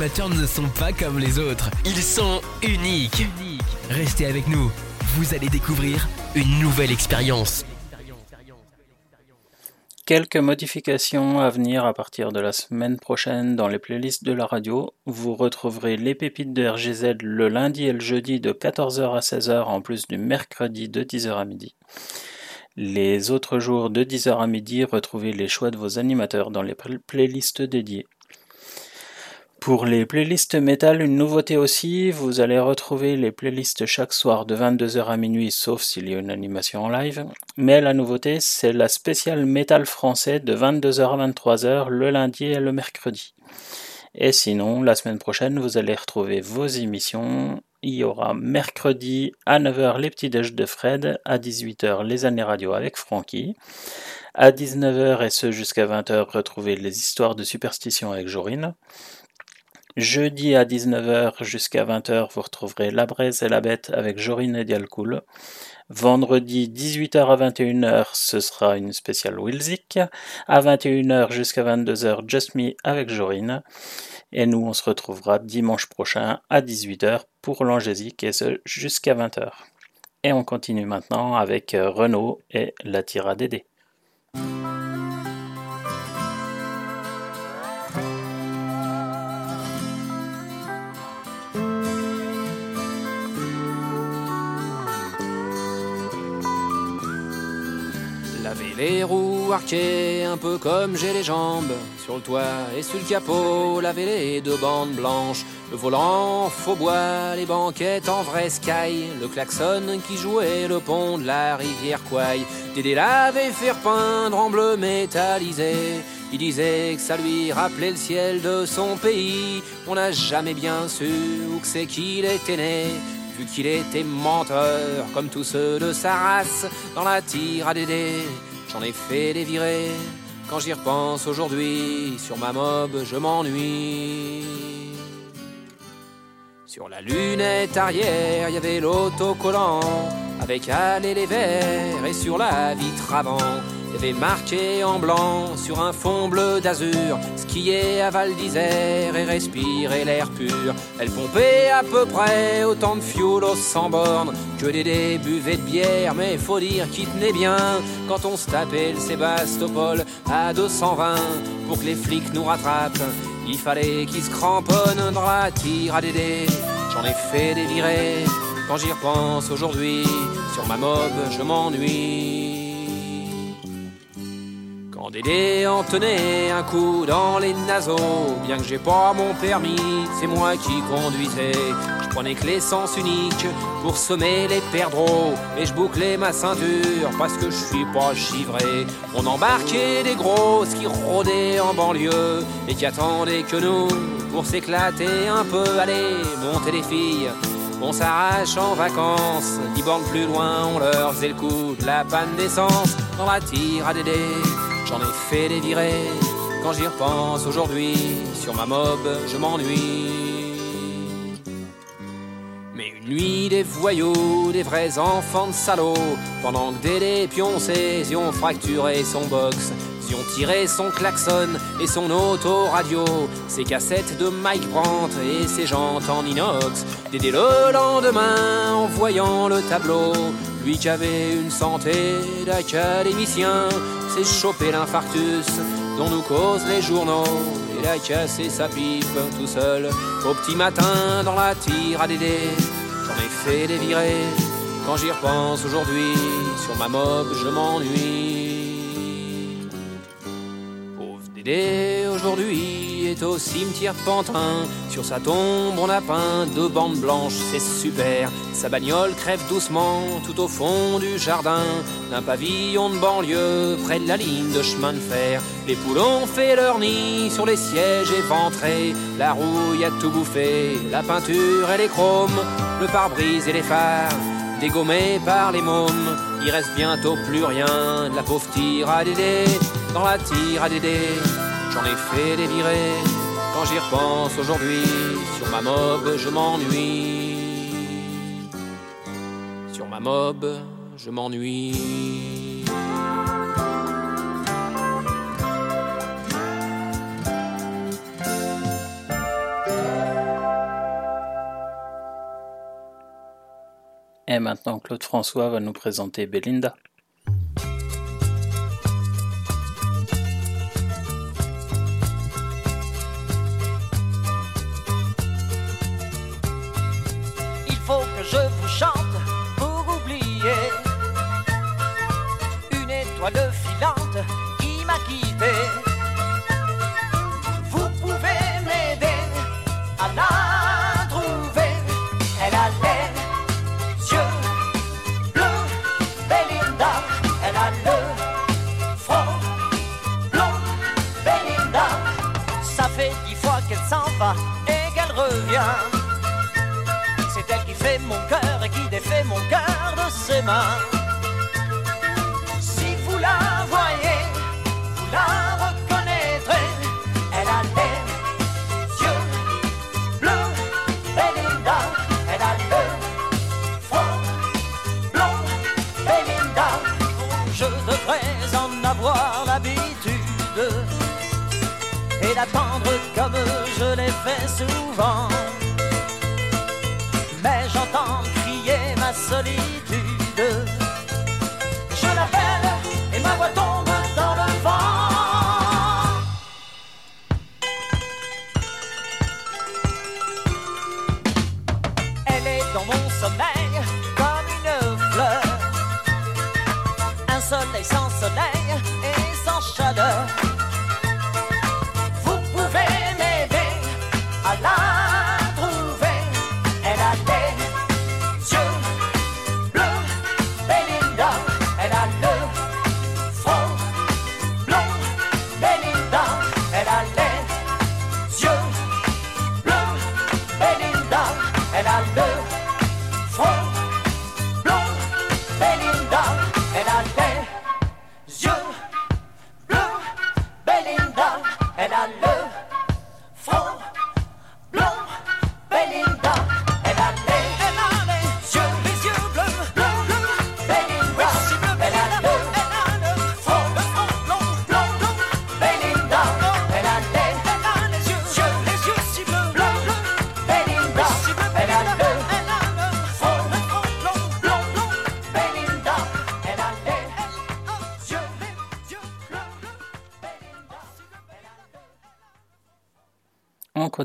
animateurs ne sont pas comme les autres. Ils sont uniques. Restez avec nous. Vous allez découvrir une nouvelle expérience. Quelques modifications à venir à partir de la semaine prochaine dans les playlists de la radio. Vous retrouverez les pépites de RGZ le lundi et le jeudi de 14h à 16h en plus du mercredi de 10h à midi. Les autres jours de 10h à midi, retrouvez les choix de vos animateurs dans les pl- playlists dédiées. Pour les playlists métal, une nouveauté aussi, vous allez retrouver les playlists chaque soir de 22h à minuit, sauf s'il y a une animation en live. Mais la nouveauté, c'est la spéciale métal français de 22h à 23h le lundi et le mercredi. Et sinon, la semaine prochaine, vous allez retrouver vos émissions. Il y aura mercredi à 9h les petits déj de Fred, à 18h les années radio avec Francky. À 19h et ce jusqu'à 20h, retrouvez les histoires de superstition avec Jorine. Jeudi à 19h jusqu'à 20h, vous retrouverez La Braise et la Bête avec Jorine et Dialcool. Vendredi 18h à 21h, ce sera une spéciale Wilzik. À 21h jusqu'à 22h, Just Me avec Jorine. Et nous, on se retrouvera dimanche prochain à 18h pour l'Angésique et ce jusqu'à 20h. Et on continue maintenant avec euh, Renaud et la tirade des Laver les roues arquées, un peu comme j'ai les jambes. Sur le toit et sur le capot, laver les deux bandes blanches. Le volant faux bois, les banquettes en vrai sky. Le klaxon qui jouait le pont de la rivière Quaille. Dédé l'avait fait peindre en bleu métallisé. Il disait que ça lui rappelait le ciel de son pays. On n'a jamais bien su où c'est qu'il était né. Vu qu'il était menteur, comme tous ceux de sa race, dans la tire à Dédé, j'en ai fait des virées. Quand j'y repense aujourd'hui, sur ma mob, je m'ennuie. Sur la lunette arrière, il y avait l'autocollant, avec aller les et sur la vitre avant, il avait marqué en blanc, sur un fond bleu d'azur, skier à Val d'Isère et respirer l'air pur. Elle pompait à peu près autant de fioul 100 bornes que des buvets de bière, mais faut dire qu'il tenait bien quand on se tapait le Sébastopol à 220 pour que les flics nous rattrapent. Il fallait qu'ils se cramponnent la tire à Dédé. J'en ai fait des virées. Quand j'y repense aujourd'hui, sur ma mob, je m'ennuie. Quand Dédé en tenait un coup dans les naseaux, bien que j'ai pas mon permis, c'est moi qui conduisais. Je prenais que l'essence unique pour semer les perdreaux, et je bouclais ma ceinture parce que je suis pas givré. On embarquait des grosses qui rôdaient en banlieue et qui attendaient que nous pour s'éclater un peu, aller monter les filles. On s'arrache en vacances, dix bornes plus loin, on leur faisait le coup de la panne d'essence dans la tire à Dédé. J'en ai fait des virées, quand j'y repense aujourd'hui, sur ma mob, je m'ennuie. Mais une nuit, des voyous, des vrais enfants de salauds, pendant que Dédé pionçait, y ont fracturé son box, y ont tiré son klaxon et son auto-radio, ses cassettes de Mike Brandt et ses jantes en inox. Dédé le lendemain, en voyant le tableau, lui qui avait une santé d'académicien, s'est chopé l'infarctus dont nous causent les journaux. Il a cassé sa pipe tout seul au petit matin dans la tire à Dédé. J'en ai fait des virées. Quand j'y repense aujourd'hui, sur ma mob, je m'ennuie. Dédé, aujourd'hui, est au cimetière Pantin. Sur sa tombe, on a peint deux bandes blanches, c'est super. Sa bagnole crève doucement tout au fond du jardin d'un pavillon de banlieue près de la ligne de chemin de fer. Les poules ont fait leur nid sur les sièges éventrés. La rouille a tout bouffé, la peinture et les chromes, le pare-brise et les phares dégommés par les mômes. Il reste bientôt plus rien de la pauvre tire à Dédé. Dans la tire à Dédé, j'en ai fait des virées. Quand j'y repense aujourd'hui, sur ma mob, je m'ennuie. Sur ma mob, je m'ennuie. Et maintenant, Claude François va nous présenter Belinda. Il faut que je vous chante pour oublier une étoile filante qui m'a quitté. Si vous la voyez, vous la reconnaîtrez. Elle a les yeux bleus, Belinda. Elle a le front blond, Belinda. Je devrais en avoir l'habitude et d'attendre comme je l'ai fait souvent. Mais j'entends crier ma solitude.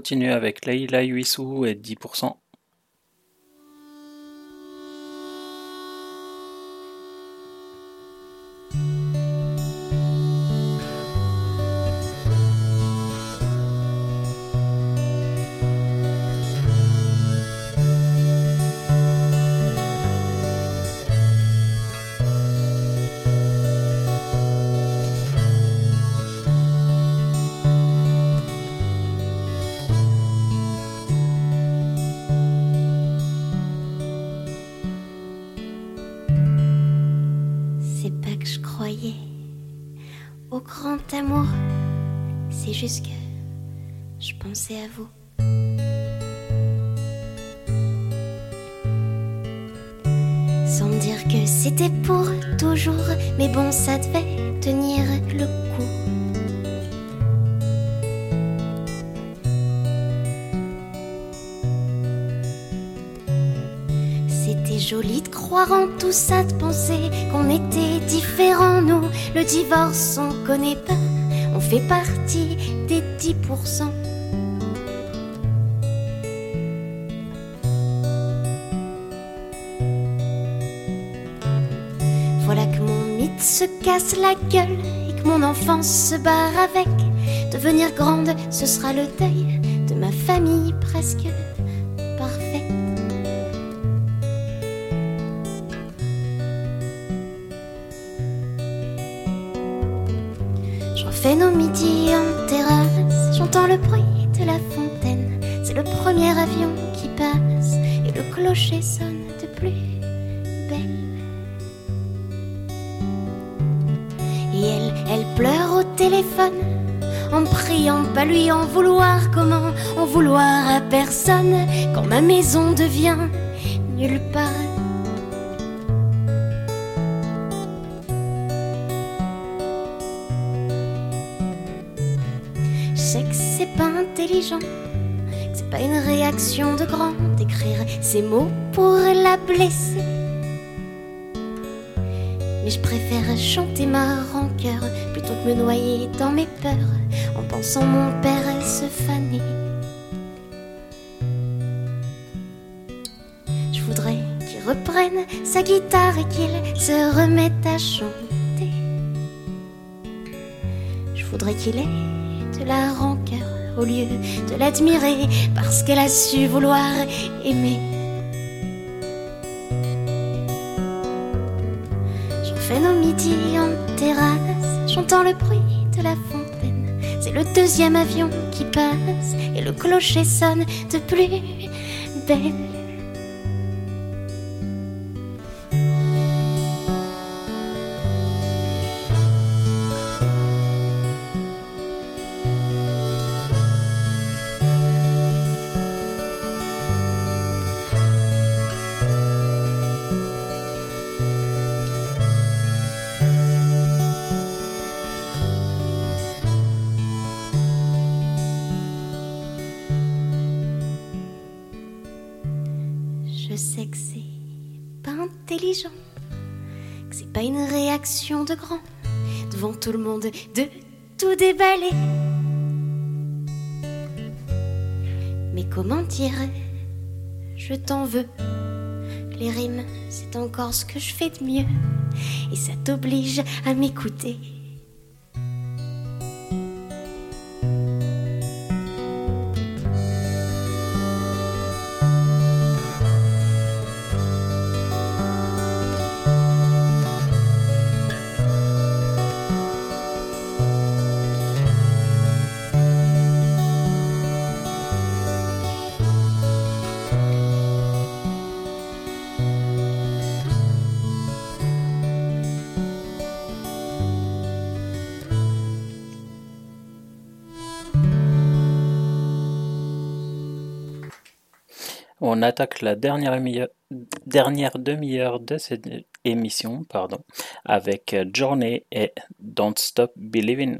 Continue avec Leila Yuissou et 10%. Ça, de penser qu'on était différents, nous. Le divorce, on connaît pas, on fait partie des 10%. Voilà que mon mythe se casse la gueule et que mon enfance se barre avec. Devenir grande, ce sera le deuil de ma famille presque sonne de plus belle. Et elle, elle pleure au téléphone en priant pas lui en vouloir. Comment en vouloir à personne quand ma maison devient nulle part? Mots pour la blesser. Mais je préfère chanter ma rancœur plutôt que me noyer dans mes peurs en pensant mon père se faner. Je voudrais qu'il reprenne sa guitare et qu'il se remette à chanter. Je voudrais qu'il ait de la rancœur au lieu de l'admirer parce qu'elle a su vouloir aimer. Deuxième avion qui passe et le clocher sonne de plus belle. Le monde de tout déballer. Mais comment dire, je t'en veux. Les rimes, c'est encore ce que je fais de mieux, et ça t'oblige à m'écouter. On attaque la dernière, dernière demi-heure de cette émission pardon, avec Journey et Don't Stop Believing.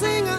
A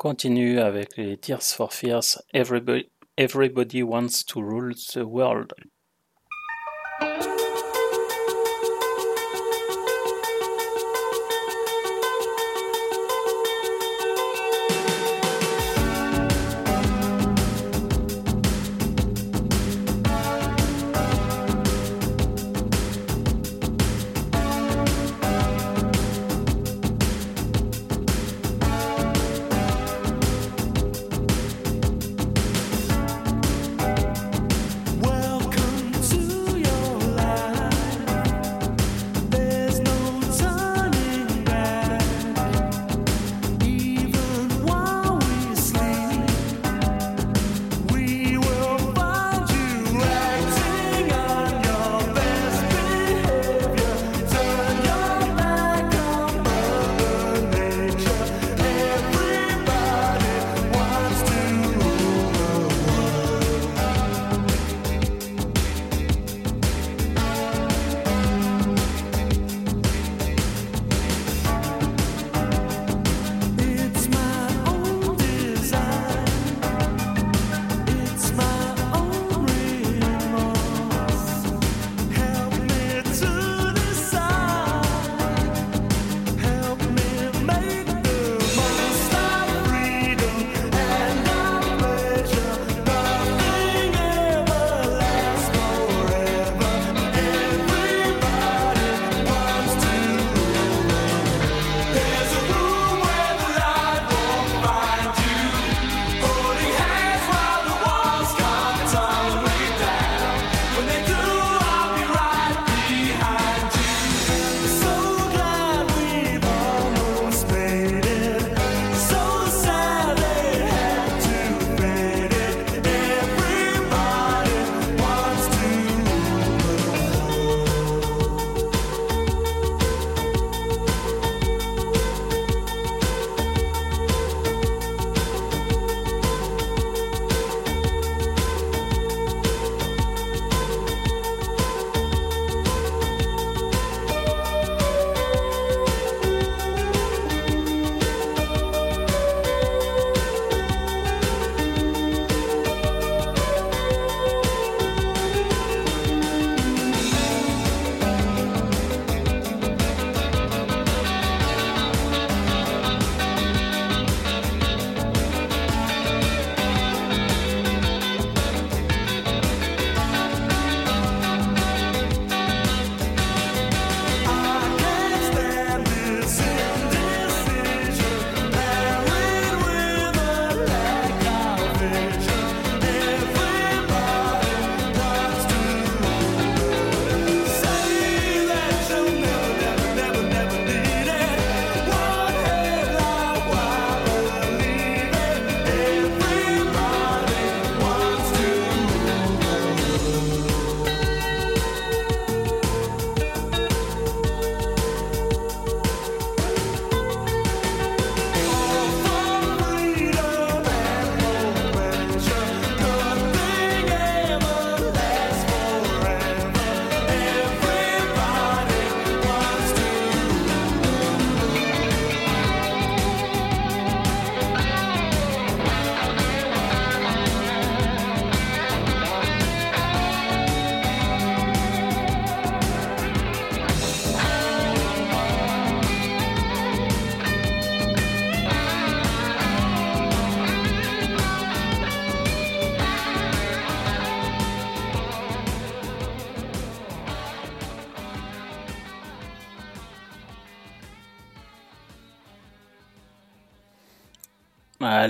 continue avec les Tears for Fears Everybody, Everybody Wants to Rule the World.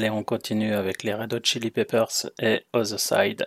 Allez, on continue avec les Red Hot Chili Peppers et Other Side.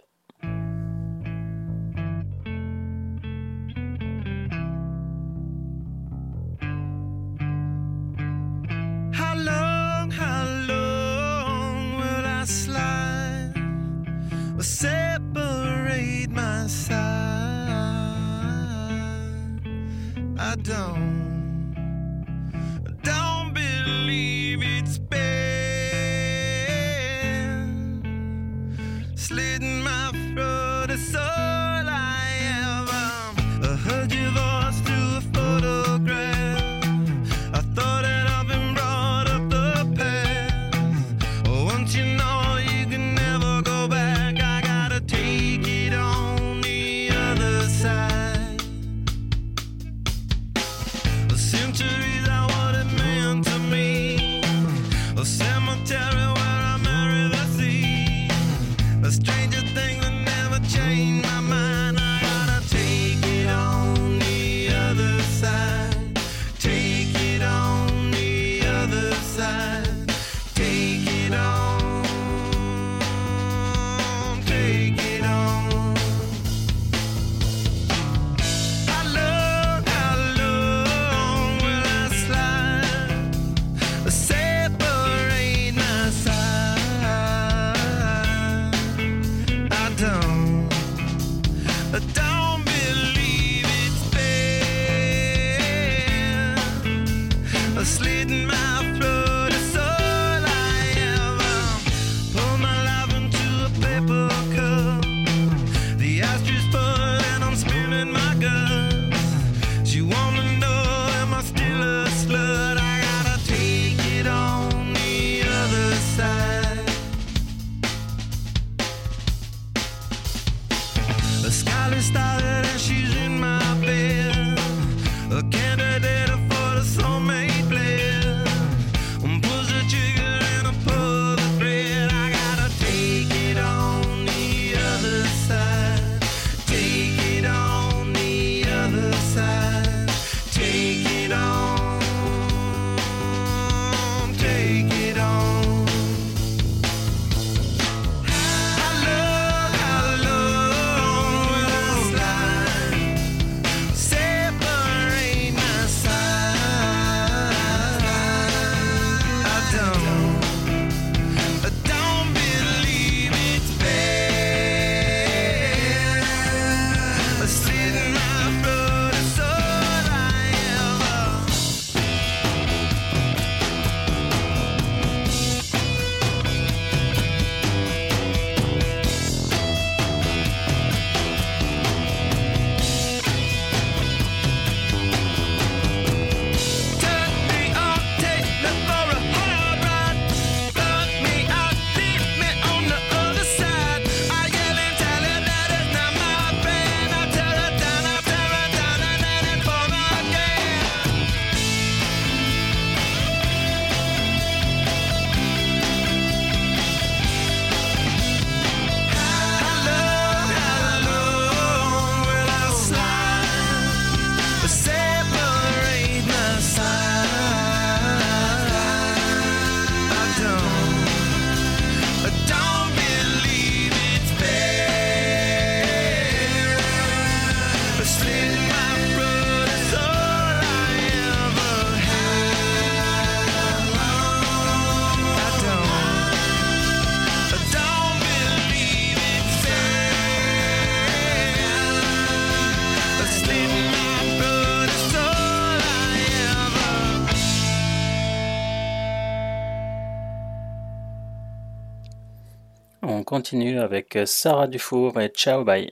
continue avec euh, Sarah Dufour et Ciao Bye.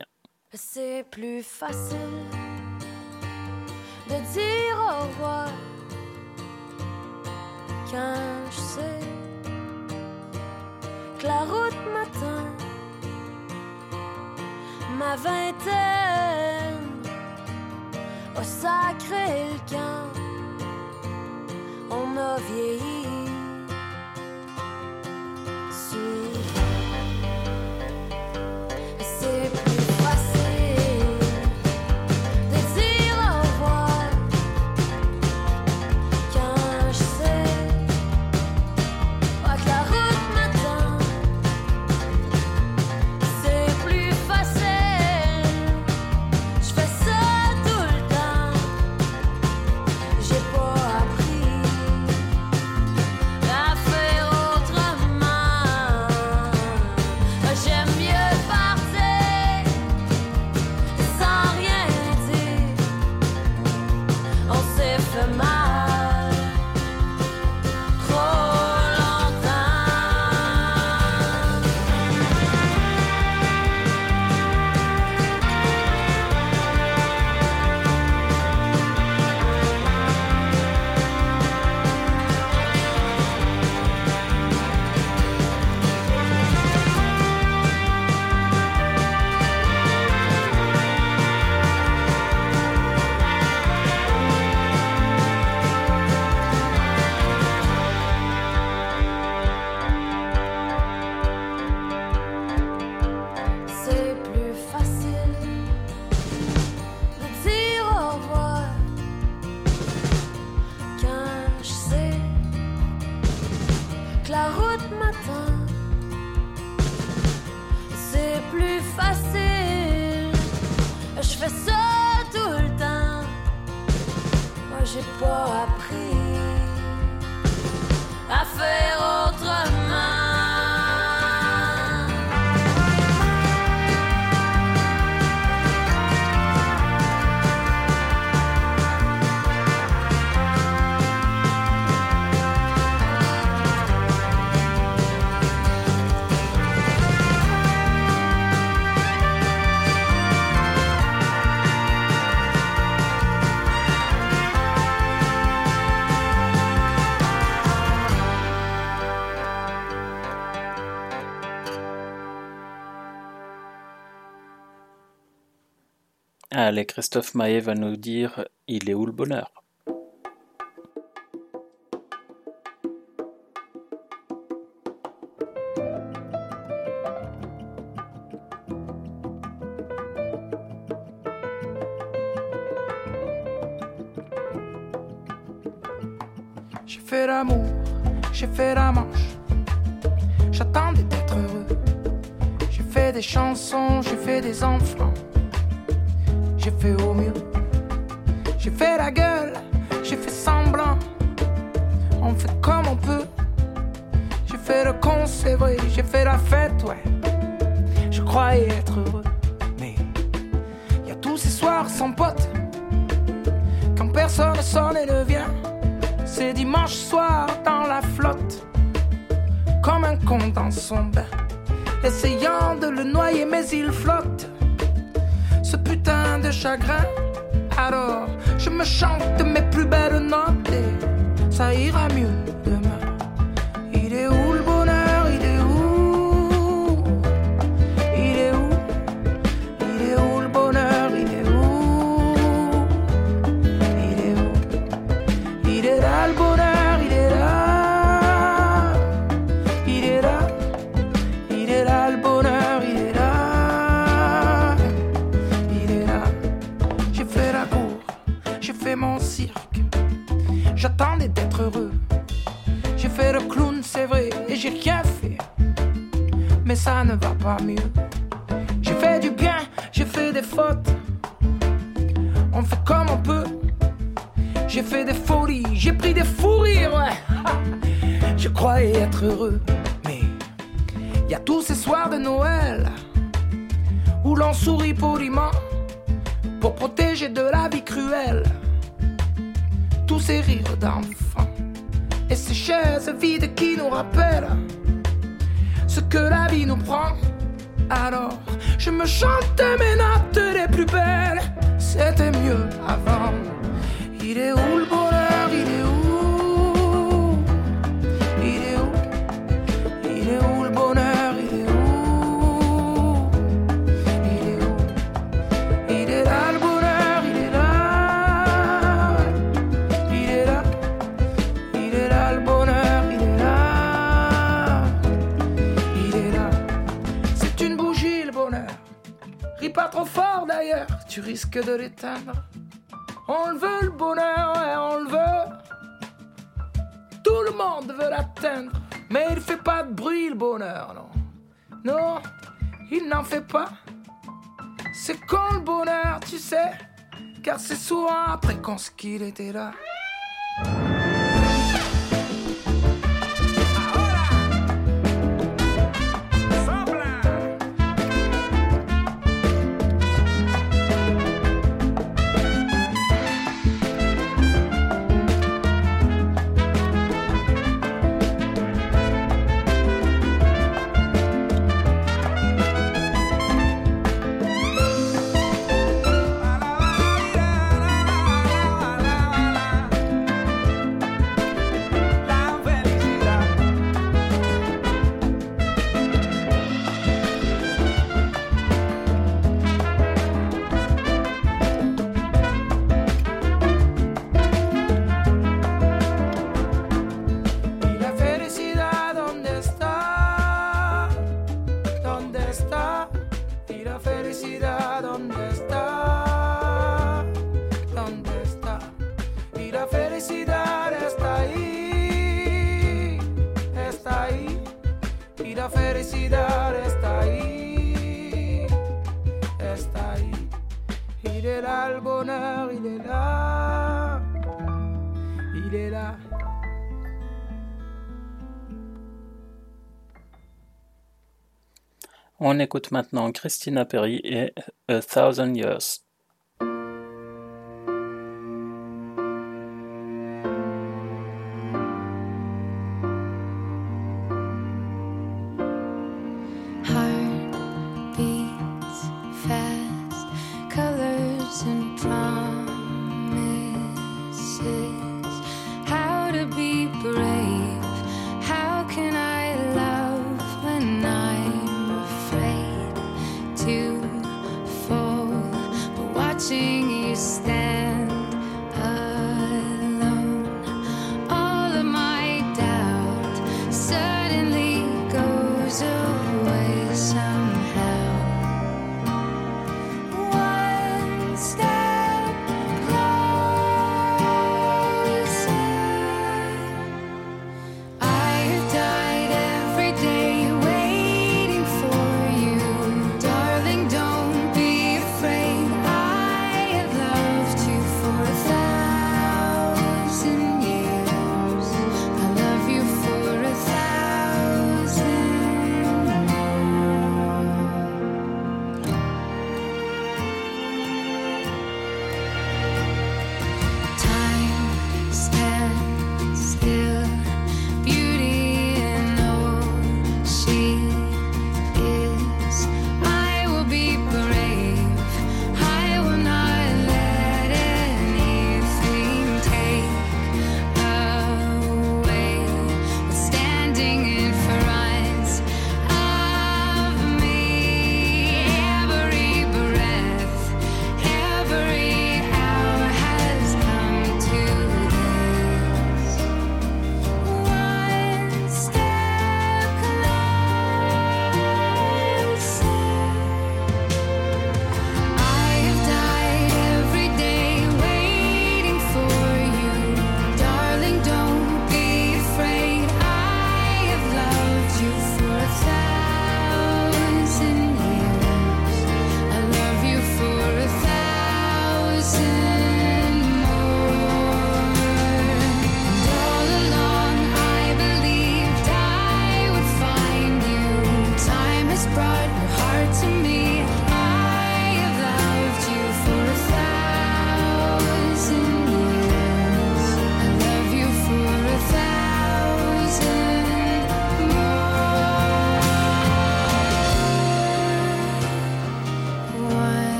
C'est plus facile de dire au revoir quand je sais que la route m'attend. Ma vingtaine au sacré le camp, on a vieilli. Allez, Christophe Maé va nous dire il est où le bonheur? later. écoute maintenant Christina Perry et A Thousand Years.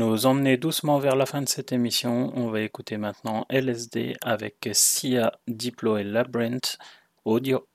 nous emmener doucement vers la fin de cette émission. On va écouter maintenant LSD avec Sia, Diplo et Labyrinth Audio.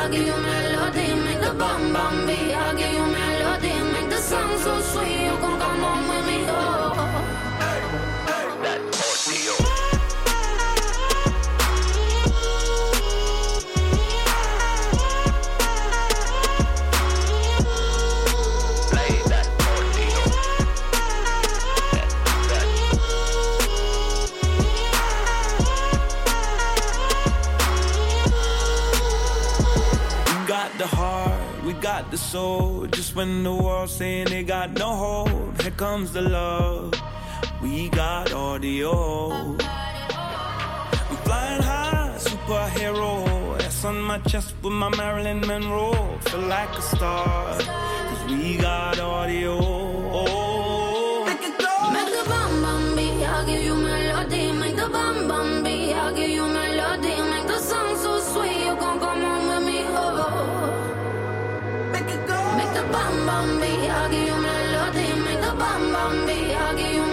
I'll give you melody, make a bum bum the soul. Just when the world's saying they got no hope, here comes the love. We got audio. I'm flying high, superhero. S on my chest with my Marilyn Monroe. Feel like a star, cause we got audio. Make the bomb, bomb, I'll give you melody. Make the bomb, bomb, I'll give you melody. Bam bam beat, I'll give you melody. Make the bam bam beat, I'll give you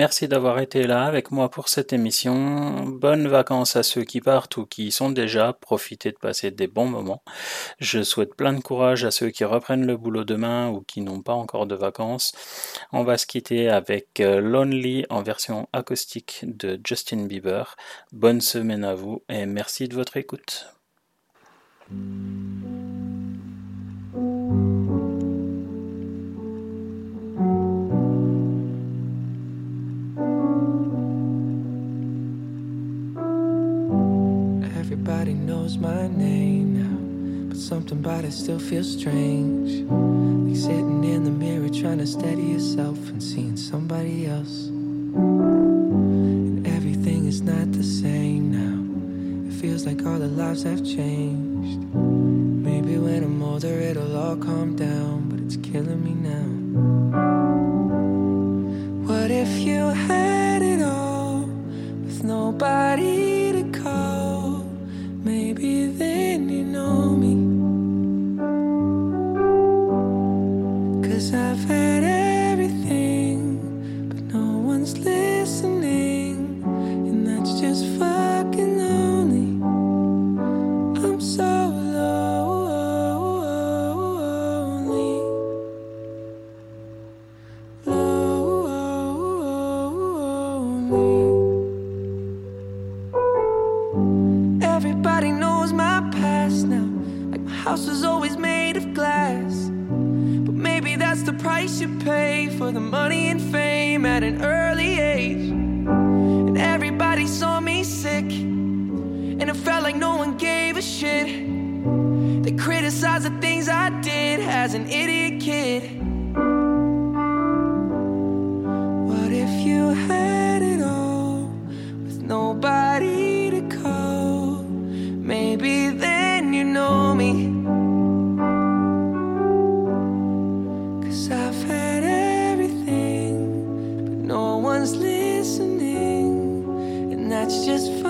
merci d'avoir été là avec moi pour cette émission. Bonnes vacances à ceux qui partent ou qui y sont déjà. Profitez de passer des bons moments. Je souhaite plein de courage à ceux qui reprennent le boulot demain ou qui n'ont pas encore de vacances. On va se quitter avec euh, Lonely en version acoustique de Justin Bieber. Bonne semaine à vous et merci de votre écoute. Everybody knows my name now, but something about it still feels strange. Like sitting in the mirror trying to steady yourself and seeing somebody else. And everything is not the same now. It feels like all the lives have changed. Maybe when I'm older it'll all calm down, but it's killing me now. What if you had it all with nobody to call? Maybe then you know me. Cause I've had the money and fame at an early age. And everybody saw me sick. And it felt like no one gave a shit. They criticized the things I did as an idiot kid. What if you had it all with nobody that's just fucking